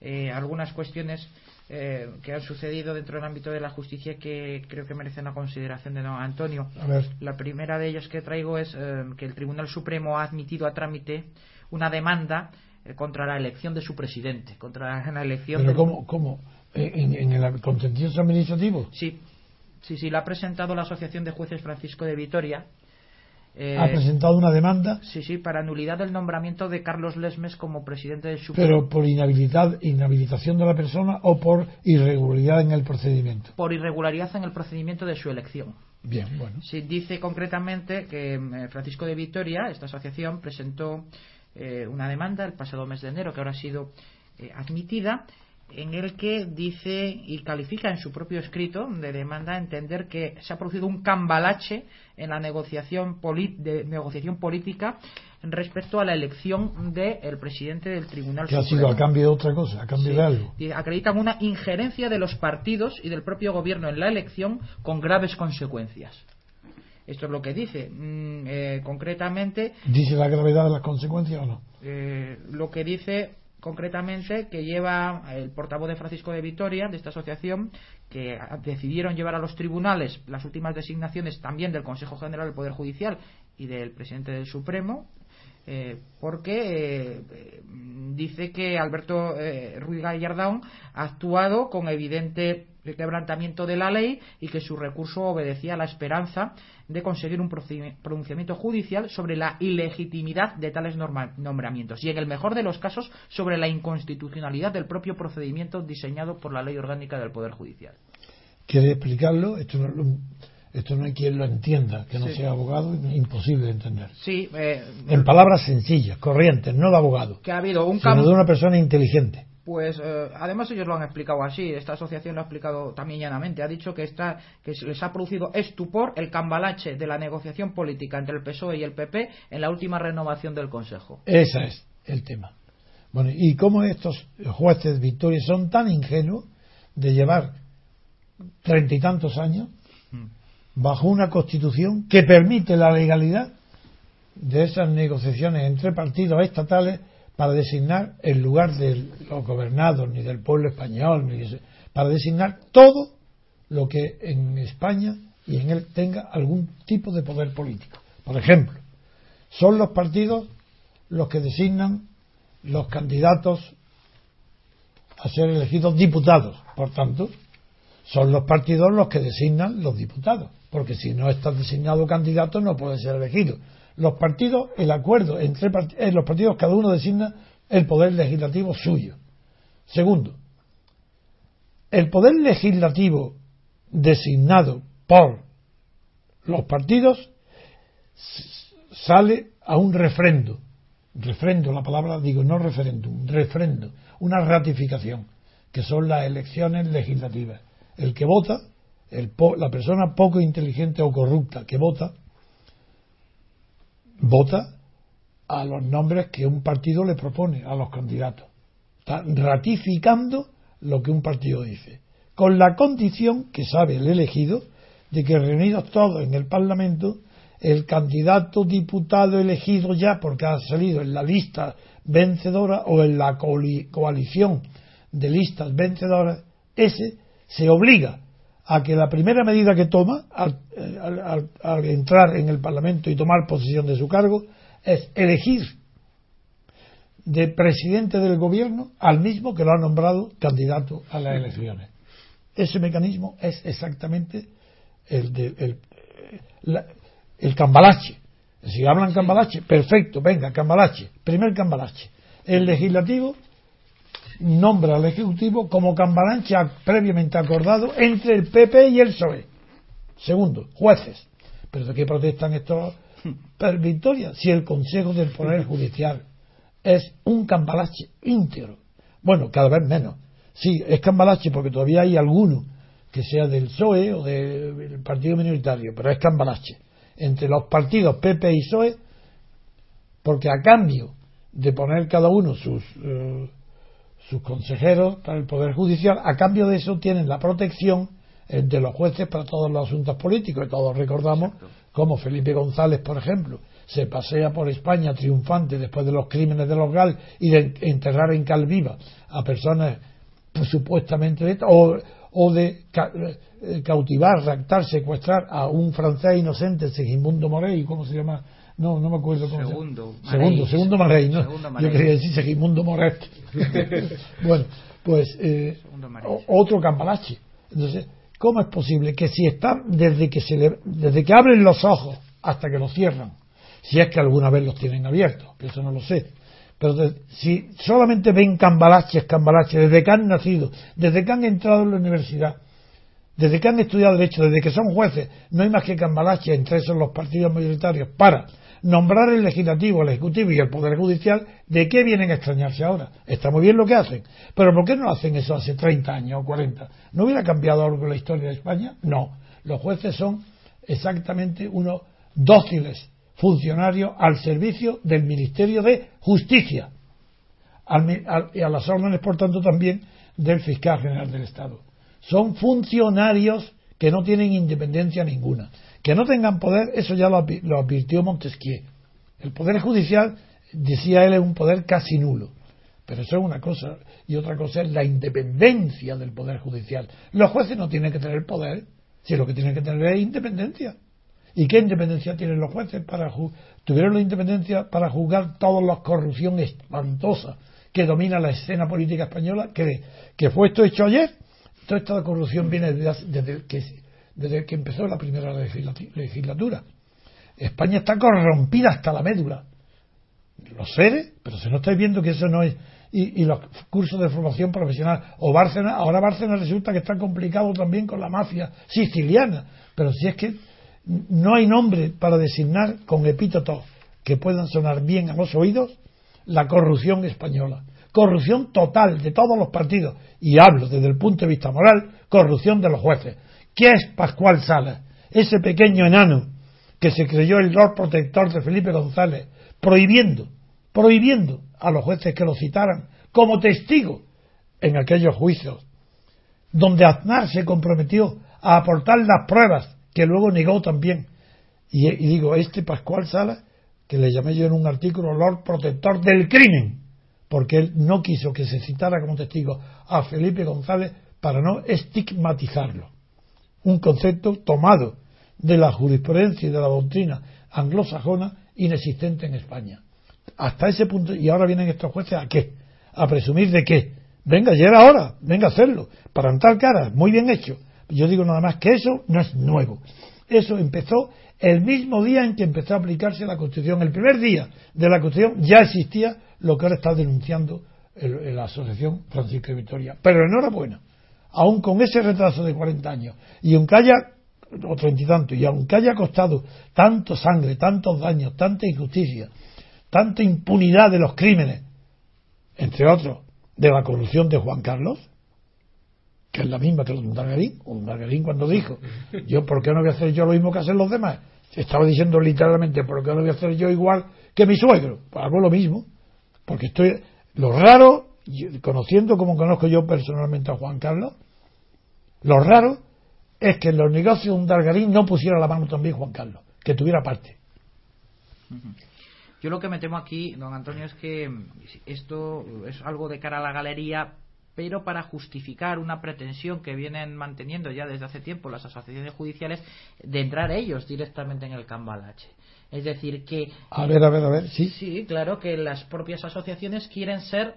eh, algunas cuestiones eh, que han sucedido dentro del ámbito de la justicia que creo que merecen la consideración de don Antonio. La primera de ellas que traigo es eh, que el Tribunal Supremo ha admitido a trámite una demanda eh, contra la elección de su presidente, contra la elección. ¿Pero cómo? cómo? ¿En, ¿En, el contencioso administrativo? Sí, sí, sí, la ha presentado la Asociación de Jueces Francisco de Vitoria eh, ha presentado una demanda. Sí, sí, para nulidad del nombramiento de Carlos Lesmes como presidente del Supremo. Pero por inhabilidad, inhabilitación de la persona o por irregularidad en el procedimiento. Por irregularidad en el procedimiento de su elección. Bien, bueno. Sí, dice concretamente que eh, Francisco de Vitoria, esta asociación, presentó eh, una demanda el pasado mes de enero que ahora ha sido admitida en el que dice y califica en su propio escrito de demanda entender que se ha producido un cambalache en la negociación, de, negociación política respecto a la elección del presidente del Tribunal que ha sido a cambio de otra cosa, a cambio de algo. Y acreditan una injerencia de los partidos y del propio gobierno en la elección con graves consecuencias. Esto es lo que dice. Mm, eh, concretamente. ¿Dice la gravedad de las consecuencias o no? Eh, lo que dice concretamente que lleva el portavoz de Francisco de Vitoria, de esta asociación, que decidieron llevar a los tribunales las últimas designaciones también del Consejo General del Poder Judicial y del presidente del Supremo, eh, porque eh, dice que Alberto eh, Ruiz Gallardón ha actuado con evidente quebrantamiento de la ley y que su recurso obedecía a la esperanza de conseguir un pronunciamiento judicial sobre la ilegitimidad de tales nombramientos y en el mejor de los casos sobre la inconstitucionalidad del propio procedimiento diseñado por la ley orgánica del Poder Judicial. ¿Quiere explicarlo? Esto no, esto no hay quien lo entienda, que no sea abogado, es imposible de entender. Sí, eh, en palabras sencillas, corrientes, no de abogado, que ha habido un sino de una persona inteligente. Pues eh, además ellos lo han explicado así, esta asociación lo ha explicado también llanamente, ha dicho que, está, que les ha producido estupor el cambalache de la negociación política entre el PSOE y el PP en la última renovación del Consejo. Ese es el tema. Bueno, y cómo estos jueces Victoria son tan ingenuos de llevar treinta y tantos años. Bajo una constitución que permite la legalidad de esas negociaciones entre partidos estatales para designar el lugar de los gobernados, ni del pueblo español, ni para designar todo lo que en España y en él tenga algún tipo de poder político. Por ejemplo, son los partidos los que designan los candidatos a ser elegidos diputados. Por tanto, son los partidos los que designan los diputados, porque si no está designado candidato no puede ser elegido los partidos, el acuerdo entre eh, los partidos, cada uno designa el poder legislativo suyo. Segundo, el poder legislativo designado por los partidos sale a un refrendo refrendo, la palabra digo no referéndum, refrendo, una ratificación, que son las elecciones legislativas. El que vota, la persona poco inteligente o corrupta que vota, vota a los nombres que un partido le propone a los candidatos. Está ratificando lo que un partido dice, con la condición que sabe el elegido de que reunidos todos en el Parlamento, el candidato diputado elegido ya porque ha salido en la lista vencedora o en la coalición de listas vencedoras, ese se obliga a que la primera medida que toma al, al, entrar en el Parlamento y tomar posesión de su cargo es elegir de presidente del gobierno al mismo que lo ha nombrado candidato a las elecciones. Ese mecanismo es exactamente el, de, el, el cambalache. Si hablan cambalache, perfecto, venga, cambalache, primer cambalache. El legislativo nombra al ejecutivo como cambalache previamente acordado entre el PP y el PSOE. Segundo, jueces. ¿Pero de qué protestan estos victorias? Si el Consejo del Poder Judicial es un cambalache íntegro. Bueno, cada vez menos. Sí, es cambalache porque todavía hay alguno que sea del PSOE o del partido minoritario, pero es cambalache entre los partidos PP y PSOE, porque a cambio de poner cada uno sus, eh, sus consejeros para el Poder Judicial, a cambio de eso tienen la protección eh, de los jueces para todos los asuntos políticos. Y todos recordamos como Felipe González, por ejemplo, se pasea por España triunfante después de los crímenes de los GAL y de enterrar en Calviva a personas pues, supuestamente o, o de eh, cautivar, raptar, secuestrar a un francés inocente, Segimundo Morey, ¿cómo se llama? No, no me acuerdo cómo segundo, se llama. Segundo, segundo Morey, ¿no? Yo quería decir Segimundo Moret. bueno, pues eh, otro Campalache. Entonces, ¿cómo es posible que si están desde que se le, desde que abren los ojos hasta que los cierran, si es que alguna vez los tienen abiertos, que eso no lo sé, pero si solamente ven cambalaches, cambalaches, desde que han nacido, desde que han entrado en la universidad, desde que han estudiado Derecho, desde que son jueces, no hay más que cambalaches entre esos los partidos mayoritarios para nombrar el legislativo, el ejecutivo y el poder judicial, ¿de qué vienen a extrañarse ahora? Está muy bien lo que hacen, pero ¿por qué no hacen eso hace 30 años o 40? ¿No hubiera cambiado algo la historia de España? No. Los jueces son exactamente unos dóciles funcionarios al servicio del Ministerio de Justicia y a las órdenes, por tanto, también del fiscal general del Estado. Son funcionarios que no tienen independencia ninguna. Que no tengan poder, eso ya lo, advirtió Montesquieu. El poder judicial, decía él, es un poder casi nulo. Pero eso es una cosa. Y otra cosa es la independencia del poder judicial. Los jueces no tienen que tener poder, si lo que tienen que tener es independencia. ¿Y qué independencia tienen los jueces para tuvieron la independencia para juzgar toda la corrupción espantosa que domina la escena política española? que, fue esto hecho ayer? Toda esta corrupción viene desde, que, desde que empezó la primera legislatura. España está corrompida hasta la médula. Lo sé, pero si no estáis viendo que eso no es. Y, y, los cursos de formación profesional. O Bárcena, ahora Bárcena resulta que está complicado también con la mafia siciliana. Pero si es que no hay nombre para designar con epítetos que puedan sonar bien a los oídos la corrupción española. Corrupción total de todos los partidos. Y hablo desde el punto de vista moral, corrupción de los jueces. ¿Qué es Pascual Salas? Ese pequeño enano que se creyó el Lord Protector de Felipe González, prohibiendo, prohibiendo a los jueces que lo citaran como testigo en aquellos juicios, donde Aznar se comprometió a aportar las pruebas que luego negó también. Y, digo, este Pascual Sala, que le llamé yo en un artículo Lord Protector del Crimen, porque él no quiso que se citara como testigo a Felipe González para no estigmatizarlo. Un concepto tomado de la jurisprudencia y de la doctrina anglosajona inexistente en España. Hasta ese punto, y ahora vienen estos jueces a qué? A presumir de qué. Venga, ya era venga a hacerlo, para entrar cara, muy bien hecho. Yo digo nada más que eso no es nuevo. Eso empezó el mismo día en que empezó a aplicarse la Constitución. El primer día de la Constitución ya existía lo que ahora está denunciando la Asociación Francisco de Victoria. Pero enhorabuena, aún con ese retraso de 40 años, y aunque haya, o treinta y tanto, y aunque haya costado tanto sangre, tantos daños, tanta injusticia, tanta impunidad de los crímenes, entre otros, de la corrupción de Juan Carlos, que es la misma que. Un Dargarín cuando dijo, yo, ¿por qué no voy a hacer yo lo mismo que hacen los demás? Estaba diciendo literalmente, ¿por qué no voy a hacer yo igual que mi suegro? Pues hago lo mismo, porque estoy, lo raro, conociendo como conozco yo personalmente a Juan Carlos, lo raro es que en los negocios de un Dargarín no pusiera la mano también Juan Carlos, que tuviera parte. Yo lo que me temo aquí, don Antonio, es que esto es algo de cara a la galería, pero para justificar una pretensión que vienen manteniendo ya desde hace tiempo las asociaciones judiciales de entrar ellos directamente en el cambalache. Es decir, que. A ver, a ver, a ver, sí. Sí, claro, que las propias asociaciones quieren ser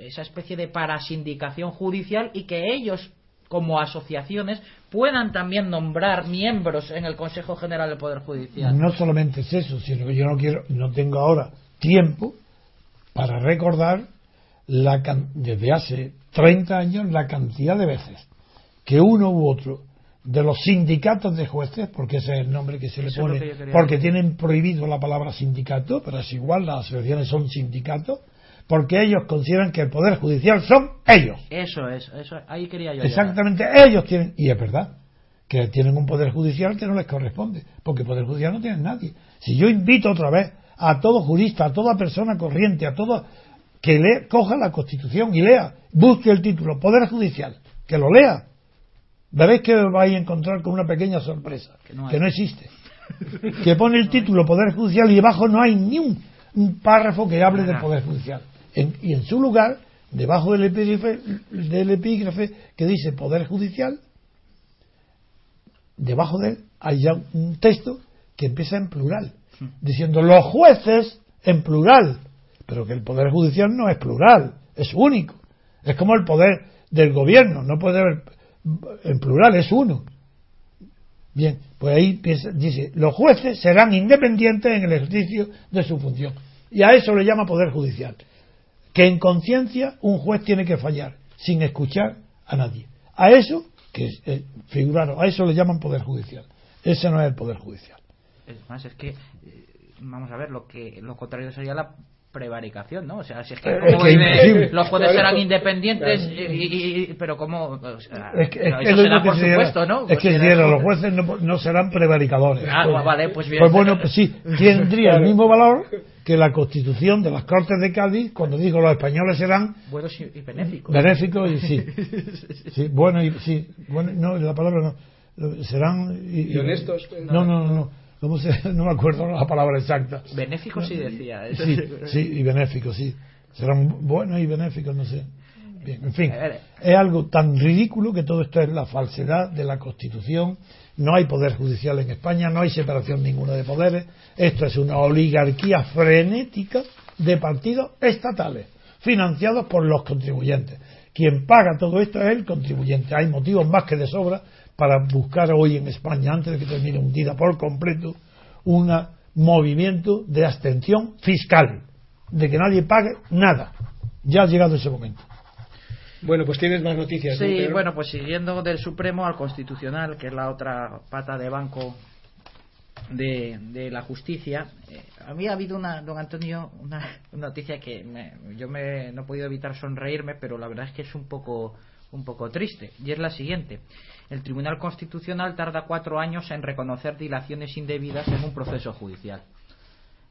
esa especie de parasindicación judicial y que ellos como asociaciones puedan también nombrar miembros en el Consejo General del Poder Judicial. No solamente es eso, sino que yo no quiero, no tengo ahora tiempo para recordar la, desde hace 30 años la cantidad de veces que uno u otro de los sindicatos de jueces, porque ese es el nombre que se le pone, porque tienen prohibido la palabra sindicato, pero es igual, las asociaciones son sindicatos, porque ellos consideran que el Poder Judicial son ellos. Eso es, eso, ahí quería yo. Exactamente, ellos tienen, y es verdad, que tienen un Poder Judicial que no les corresponde, porque Poder Judicial no tiene nadie. Si yo invito otra vez a todo jurista, a toda persona corriente, a todo que le, coja la Constitución y lea, busque el título Poder Judicial, que lo lea, veréis que vais a encontrar con una pequeña sorpresa, que no, que no existe. que pone el título Poder Judicial y debajo no hay ni un, un párrafo que hable del Poder Judicial y en su lugar, debajo del epígrafe, del epígrafe que dice Poder Judicial, debajo de él hay ya un texto que empieza en plural, diciendo los jueces en plural, pero que el Poder Judicial no es plural, es único. Es como el poder del gobierno, no puede haber en plural, es uno. Bien, pues ahí dice, los jueces serán independientes en el ejercicio de su función. Y a eso le llama Poder Judicial que en conciencia un juez tiene que fallar sin escuchar a nadie. A eso, que es, eh, figuraron, a eso le llaman poder judicial. Ese no es el poder judicial. Es más, es que, eh, vamos a ver, lo que lo contrario sería la prevaricación, ¿no? O sea, si es que, eh, los jueces serán independientes, y, pero como... es que, eso será por supuesto, ¿no? Es que pues los jueces no, serán prevaricadores. Ah, pues, vale, pues bien. Pues bueno, pues sí, tendría el mismo valor que la constitución de las Cortes de Cádiz, cuando dijo los españoles serán... Buenos y benéficos. Benéficos y sí. sí bueno y sí. Bueno, no, la palabra no. Serán... Y, honestos. no, no. no no me acuerdo la palabra exacta. Benéfico sí decía. Sí, sí, y benéfico, sí. Serán buenos y benéficos, no sé. Bien, en fin, es algo tan ridículo que todo esto es la falsedad de la Constitución. No hay poder judicial en España, no hay separación ninguna de poderes. Esto es una oligarquía frenética de partidos estatales, financiados por los contribuyentes. Quien paga todo esto es el contribuyente. Hay motivos más que de sobra para buscar hoy en España, antes de que termine hundida por completo, un movimiento de abstención fiscal, de que nadie pague nada. Ya ha llegado ese momento. Bueno, pues tienes más noticias. Sí, bueno, pues siguiendo del Supremo al Constitucional, que es la otra pata de banco de, la justicia. Eh, a mí ha habido una, don Antonio, una, noticia que yo me, no he podido evitar sonreírme, pero la verdad es que es un poco, un poco triste. Y es la siguiente el Tribunal Constitucional tarda cuatro años en reconocer dilaciones indebidas en un proceso judicial.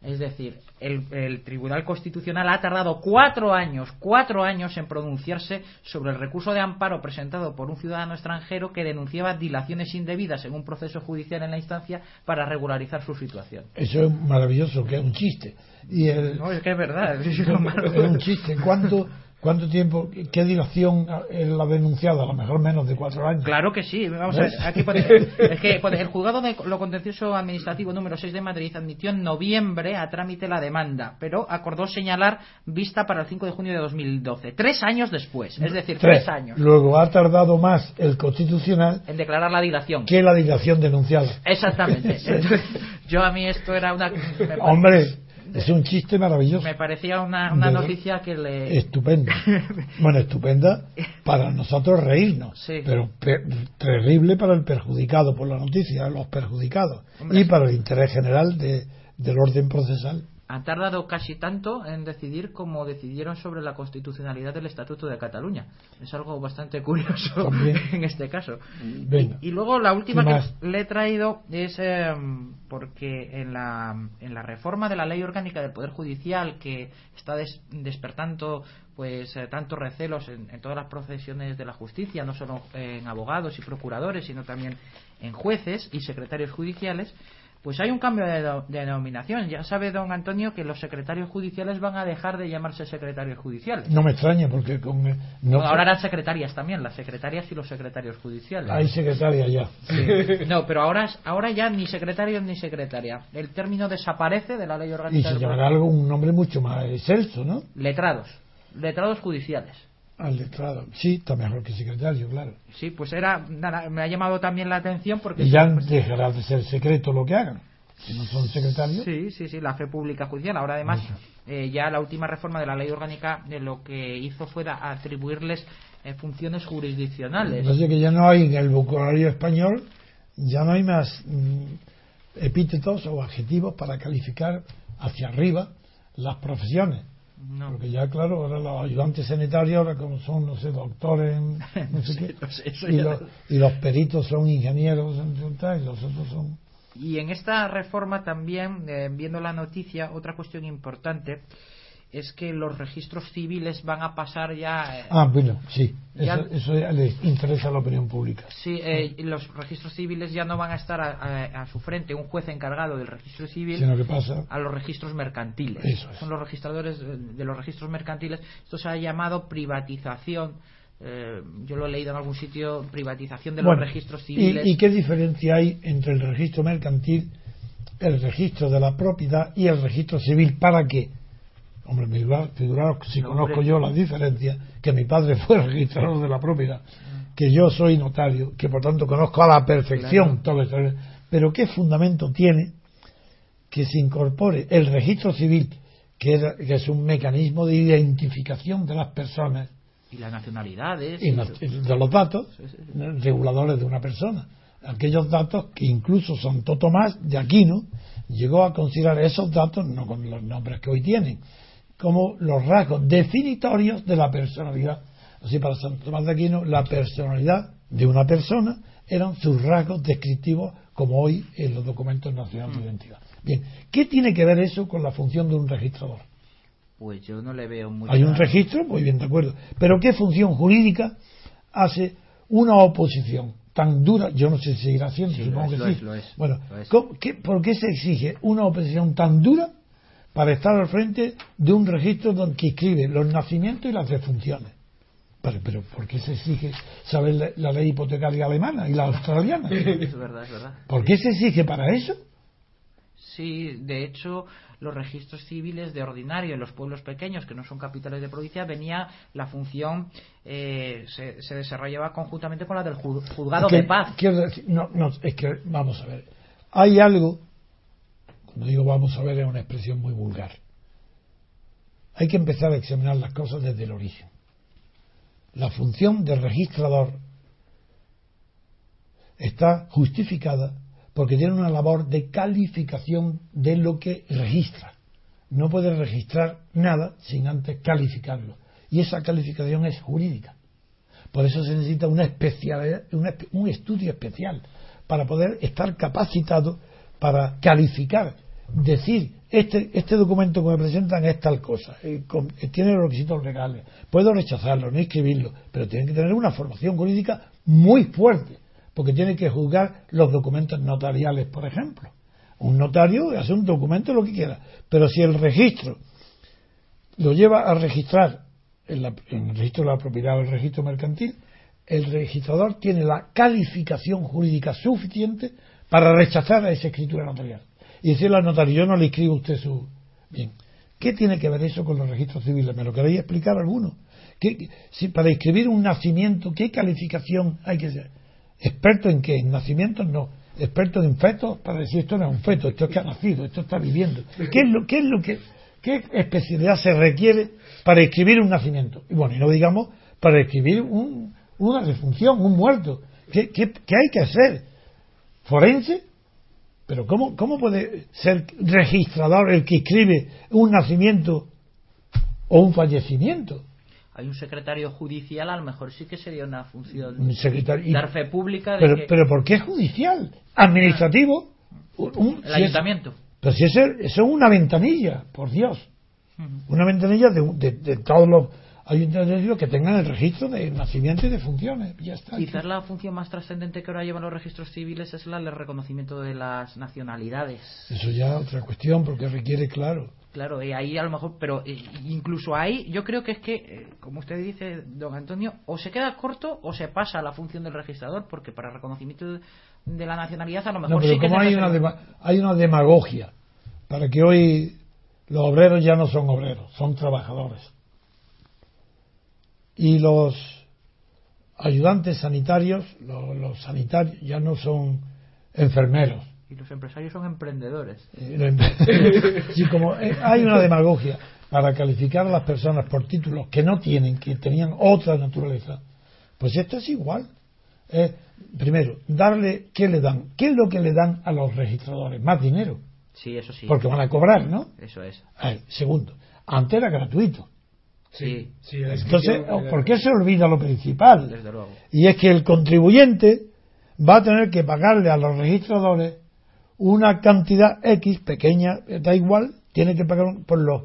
Es decir, el, Tribunal Constitucional ha tardado cuatro años, cuatro años en pronunciarse sobre el recurso de amparo presentado por un ciudadano extranjero que denunciaba dilaciones indebidas en un proceso judicial en la instancia para regularizar su situación. Eso es maravilloso, que es un chiste. Y no, es que es verdad. Es, es un chiste. ¿Cuánto, ¿Cuánto tiempo, qué dilación la ha denunciado? A lo mejor menos de cuatro años. Claro que sí. Vamos a ver, aquí es que el juzgado de lo contencioso administrativo número 6 de Madrid admitió en noviembre a trámite la demanda, pero acordó señalar vista para el 5 de junio de 2012. Tres años después, es decir, tres, años. Luego ha tardado más el Constitucional en declarar la dilación que la dilación denunciada. Exactamente. yo a mí esto era una. Hombre es un chiste maravilloso. Me parecía una, una noticia que le. Estupenda. bueno, estupenda para nosotros reírnos, pero terrible para el perjudicado por la noticia, los perjudicados, y para el interés general de, del orden procesal. Han tardado casi tanto en decidir como decidieron sobre la constitucionalidad del Estatuto de Cataluña. Es algo bastante curioso en este caso. Y, luego la última que le he traído es em, porque en la, en la reforma de la ley orgánica del Poder Judicial que está despertando pues eh, tantos recelos en, en, todas las profesiones de la justicia, no solo en abogados y procuradores, sino también en jueces y secretarios judiciales, pues hay un cambio de, denominación. Ya sabe don Antonio que los secretarios judiciales van a dejar de llamarse secretarios judiciales. No me extraña porque con, no ahora eran secretarias también, las secretarias y los secretarios judiciales. Hay secretarias ya. No, pero ahora ahora ya ni secretarios ni secretaria. El término desaparece de la ley orgánica. Y se llamará algo un nombre mucho más excelso, ¿no? Letrados, letrados judiciales. Al letrado. Sí, está mejor que secretario, claro. Sí, pues era. me ha llamado también la atención porque. Y ya dejará de ser secreto lo que hagan. Si no son secretarios. Sí, sí, sí, la fe pública judicial. Ahora, además, eh, ya la última reforma de la ley orgánica de lo que hizo fue atribuirles eh, funciones jurisdiccionales. Entonces, que ya no hay en el vocabulario español, ya no hay más mm, epítetos o adjetivos para calificar hacia arriba las profesiones porque ya, claro, ahora los ayudantes sanitarios, ahora como son, no sé, doctores, no sé qué, y, los, peritos son ingenieros, y los otros son... Y en esta reforma también, eh, viendo la noticia, otra cuestión importante es que los registros civiles van a pasar ya. Eh, ah, bueno, sí, eso, les interesa a la opinión pública. Sí, eh, los registros civiles ya no van a estar a, su frente un juez encargado del registro civil, sino que pasa a los registros mercantiles. Son los registradores de los registros mercantiles. Esto se ha llamado privatización. Eh, yo lo he leído en algún sitio, privatización de los registros civiles. ¿y, ¿Y qué diferencia hay entre el registro mercantil, el registro de la propiedad y el registro civil? ¿Para qué? Hombre, figuraros si conozco yo la diferencia, que mi padre fue registrador de la propiedad, que yo soy notario, que por tanto conozco a la perfección todo esto. Pero ¿qué fundamento tiene que se incorpore el registro civil, que es, un mecanismo de identificación de las personas? Y las nacionalidades. Y de los datos reguladores de una persona. Aquellos datos que incluso Santo Tomás de Aquino llegó a considerar esos datos, no con los nombres que hoy tienen, como los rasgos definitorios de la personalidad. Así, para Santo Tomás de Aquino, la personalidad de una persona eran sus rasgos descriptivos, como hoy en los documentos nacionales de mm. identidad. Bien, ¿qué tiene que ver eso con la función de un registrador? Pues yo no le veo mucho. Hay un registro, muy bien, de acuerdo. Pero ¿qué función jurídica hace una oposición tan dura? Yo no sé si seguirá siendo, supongo que sí. bueno, ¿por qué se exige una oposición tan dura para estar al frente de un registro donde que escribe los nacimientos y las defunciones. Pero, pero ¿por qué se exige saber la, ley hipotecaria alemana y la australiana? Es verdad, es verdad. ¿Por qué se exige para eso? Sí, de hecho, los registros civiles de ordinario en los pueblos pequeños, que no son capitales de provincia, venía la función, eh, se, desarrollaba conjuntamente con la del juzgado de paz. no, no, es que, vamos a ver, hay algo no digo vamos a ver es una expresión muy vulgar. Hay que empezar a examinar las cosas desde el origen. La función del registrador está justificada porque tiene una labor de calificación de lo que registra. No puede registrar nada sin antes calificarlo. Y esa calificación es jurídica. Por eso se necesita una especialidad, un estudio especial para poder estar capacitado para calificar decir este, este documento que me presentan es tal cosa, eh, eh, tiene los requisitos legales, puedo rechazarlo, no escribirlo, pero tiene que tener una formación jurídica muy fuerte, porque tiene que juzgar los documentos notariales, por ejemplo. Un notario hace un documento lo que quiera, pero si el registro lo lleva a registrar en, en el registro de la propiedad o el registro mercantil, el registrador tiene la calificación jurídica suficiente para rechazar a esa escritura notarial y decirle al notario, yo no le escribo a usted su... Bien, ¿qué tiene que ver eso con los registros civiles? ¿Me lo queréis explicar alguno? ¿Qué, si para escribir un nacimiento, ¿qué calificación hay que ser? ¿Experto en qué? ¿En nacimientos? No. ¿Experto en fetos? Para decir esto no es un feto, esto es que ha nacido, esto está viviendo. ¿Qué es lo, qué es lo que... ¿Qué especialidad se requiere para escribir un nacimiento? Y bueno, y no digamos para escribir un, una defunción, un muerto. ¿Qué, qué, qué hay que hacer? ¿Forense? Pero ¿cómo, ¿cómo puede ser registrador el que escribe un nacimiento o un fallecimiento? Hay un secretario judicial, a lo mejor sí que sería una función Un secretario- dar fe pública de Pero, que pero ¿por qué es judicial? Administrativo. Un- el si es- ayuntamiento. pero si eso, eso es una ventanilla, por Dios. Una ventanilla de, de- de todos los ayuntamientos que tengan el registro de nacimiento y de funciones. Ya está. Quizás la función más trascendente que ahora llevan los registros civiles es la del reconocimiento de las nacionalidades. Eso ya es otra cuestión porque requiere, claro. Claro, y ahí a lo mejor, pero eh, incluso ahí yo creo que es que, eh, como usted dice, don Antonio, o se queda corto o se pasa a la función del registrador, porque para reconocimiento de, de la nacionalidad a lo mejor No, pero sí como una, hay una demagogia para que hoy los obreros ya no son obreros, son trabajadores. Y los ayudantes sanitarios, los, los sanitarios ya no son enfermeros. Y los empresarios son emprendedores. Sí, como eh, hay una demagogia para calificar a las personas por títulos que no tienen, que tenían otra naturaleza, pues esto es igual. Eh, primero, darle, ¿qué le dan? ¿Qué es lo que le dan a los registradores? Más dinero, Sí, eso sí. porque van a cobrar, ¿no? Eso es. Eh, segundo, antes era gratuito. Sí, Sí, Entonces, era- ¿por qué se olvida lo principal? desde luego. Y es que el contribuyente va a tener que pagarle a los registradores una cantidad X pequeña, da igual, tiene que pagar por los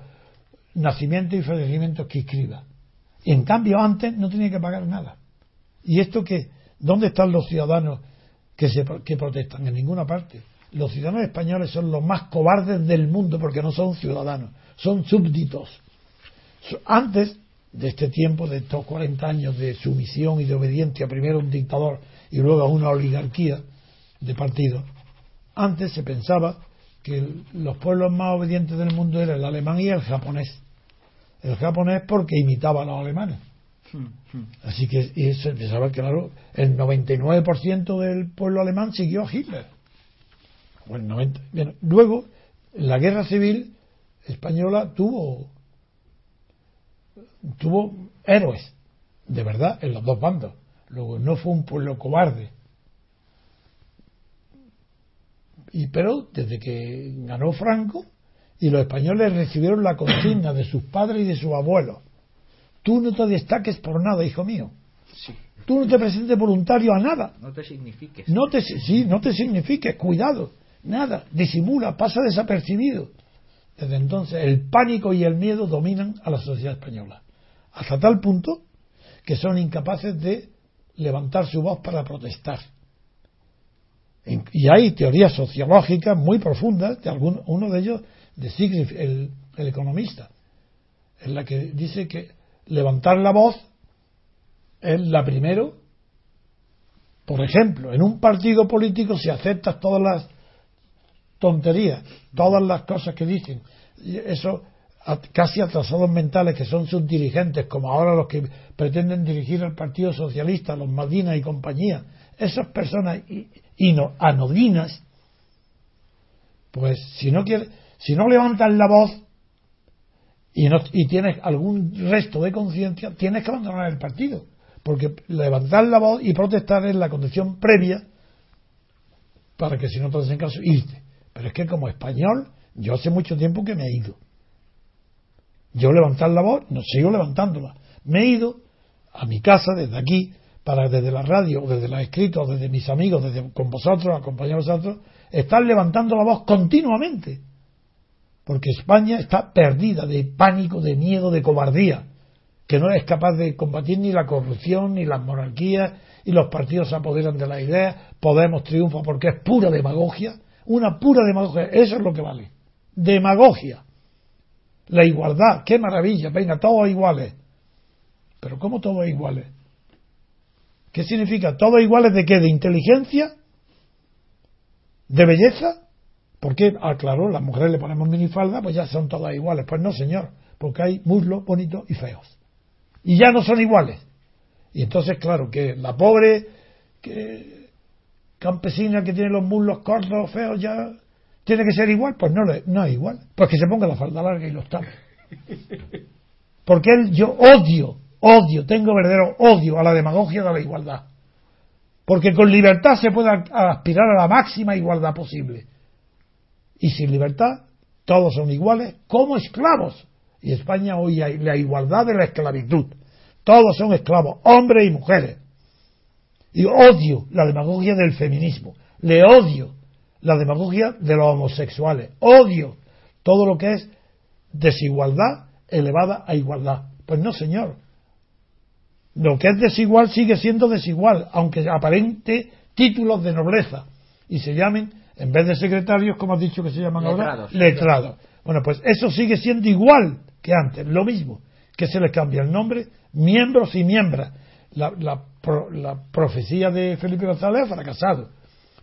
nacimientos y fallecimientos que inscriba. Y en cambio antes no tenía que pagar nada. ¿Y esto qué? ¿Dónde están los ciudadanos que, se, que protestan? En ninguna parte. Los ciudadanos españoles son los más cobardes del mundo porque no son ciudadanos, son súbditos. Antes de este tiempo, de estos 40 años de sumisión y de obediencia, primero a un dictador y luego a una oligarquía de partidos, antes se pensaba que los pueblos más obedientes del mundo eran el alemán y el japonés. El japonés porque imitaba a los alemanes. Así que y se pensaba que, claro, el 99% del pueblo alemán siguió a Hitler. O el 90. Bien, luego, la guerra civil española tuvo tuvo héroes, de verdad, en los dos bandos. Luego no fue un pueblo cobarde. Y pero desde que ganó Franco y los españoles recibieron la consigna de sus padres y de sus abuelos. Tú no te destaques por nada, hijo mío. Tú no te presentes voluntario a nada. No te signifiques. No te, sí, no te signifiques, cuidado, nada, disimula, pasa desapercibido. Desde entonces el pánico y el miedo dominan a la sociedad española, hasta tal punto que son incapaces de levantar su voz para protestar. Y hay teorías sociológicas muy profundas, de algún, uno de ellos, de el, el economista, en la que dice que levantar la voz es la primero por ejemplo, en un partido político, si aceptas todas las tonterías, todas las cosas que dicen, eso casi atrasados mentales que son sus dirigentes, como ahora los que pretenden dirigir al Partido Socialista, los Madina y compañía, esas personas ino- anodinas, pues si no quiere, si no levantan la voz y, no, y tienes algún resto de conciencia, tienes que abandonar el partido. Porque levantar la voz y protestar es la condición previa para que si no te hacen caso, irte. Pero es que como español, yo hace mucho tiempo que me he ido. Yo levantar la voz, no sigo levantándola. Me he ido a mi casa desde aquí, para desde la radio, desde los escritos, desde mis amigos, desde con vosotros, acompañados vosotros, estar levantando la voz continuamente. Porque España está perdida de pánico, de miedo, de cobardía, que no es capaz de combatir ni la corrupción, ni las monarquías, y los partidos se apoderan de la idea, Podemos triunfa porque es pura demagogia, una pura demagogia, eso es lo que vale. Demagogia. La igualdad, qué maravilla, venga, todos iguales. Pero ¿cómo todos iguales? ¿Qué significa? ¿Todos iguales de qué? ¿De inteligencia? ¿De belleza? ¿Por qué? Ah, claro, las mujeres le ponemos minifalda, pues ya son todas iguales. Pues no, señor, porque hay muslos bonitos y feos. Y ya no son iguales. Y entonces, claro, que la pobre que, campesina que tiene los muslos cortos, feos, ya tiene que ser igual. Pues no, le- no es igual. Pues que se ponga la falda larga y los tape. Porque él, yo odio, odio, tengo verdadero odio a la demagogia de la igualdad. Porque con libertad se puede aspirar a la máxima igualdad posible. y sin libertad todos son iguales como esclavos. Y España hoy hay la igualdad de la esclavitud. Todos son esclavos, hombres y mujeres. Y odio la demagogia del feminismo. Le odio la demagogia de los homosexuales. Odio todo lo que es desigualdad elevada a igualdad. Pues no, señor. Lo que es desigual sigue siendo desigual, aunque aparente títulos de nobleza y se llamen, en vez de secretarios, como has dicho que se llaman ahora, letrados. Bueno, pues eso sigue siendo igual que antes, lo mismo, que se les cambia el nombre, miembros y miembros. La, la, profecía de Felipe González ha fracasado,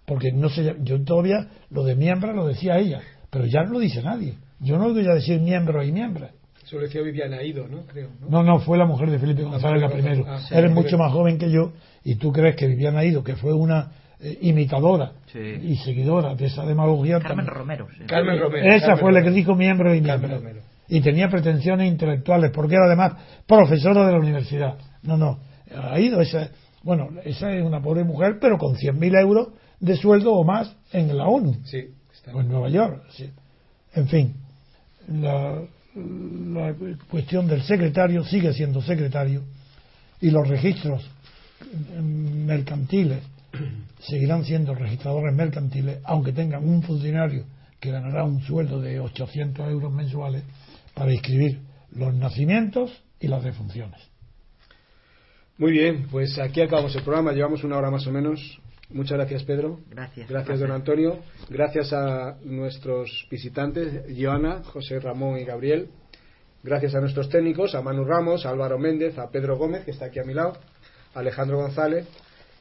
porque no sé, yo todavía lo de miembros lo decía ella, pero ya no lo dice nadie. Yo no voy a decir miembros y miembros. Eso lo decía Viviana Ido, ¿no? Creo, ¿no? no, fue la mujer de Felipe González la primera. Ah, Eres mucho más joven que yo y tú crees que Viviana Ido, que fue una eh, imitadora y seguidora de esa demagogia. Carmen Romero. Carmen Romero. Esa fue la que dijo miembro y miembro. Y tenía pretensiones intelectuales, porque era además profesora de la universidad. No, no. Ha ido esa. Bueno, esa es una pobre mujer, pero con 100.000 euros de sueldo o más en la ONU. Sí. O en Nueva York. Sí. En fin, la, la cuestión del secretario sigue siendo secretario y los registros mercantiles seguirán siendo registradores mercantiles, aunque tengan un funcionario que ganará un sueldo de 800 euros mensuales para inscribir los nacimientos y las defunciones. Muy bien, pues aquí acabamos el programa, llevamos una hora más o menos. Muchas gracias, Pedro. Gracias. Gracias, don Antonio. Gracias a nuestros visitantes, Joana, José Ramón y Gabriel. Gracias a nuestros técnicos, a Manu Ramos, a Álvaro Méndez, a Pedro Gómez, que está aquí a mi lado, a Alejandro González.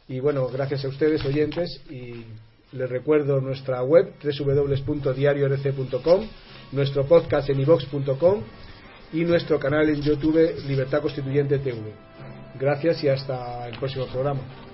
Y bueno, gracias a ustedes, oyentes. Y les recuerdo nuestra web, www.diariorc.com, nuestro podcast en ivox.com y nuestro canal en YouTube, Libertad Constituyente TV. Gracias y hasta el próximo programa.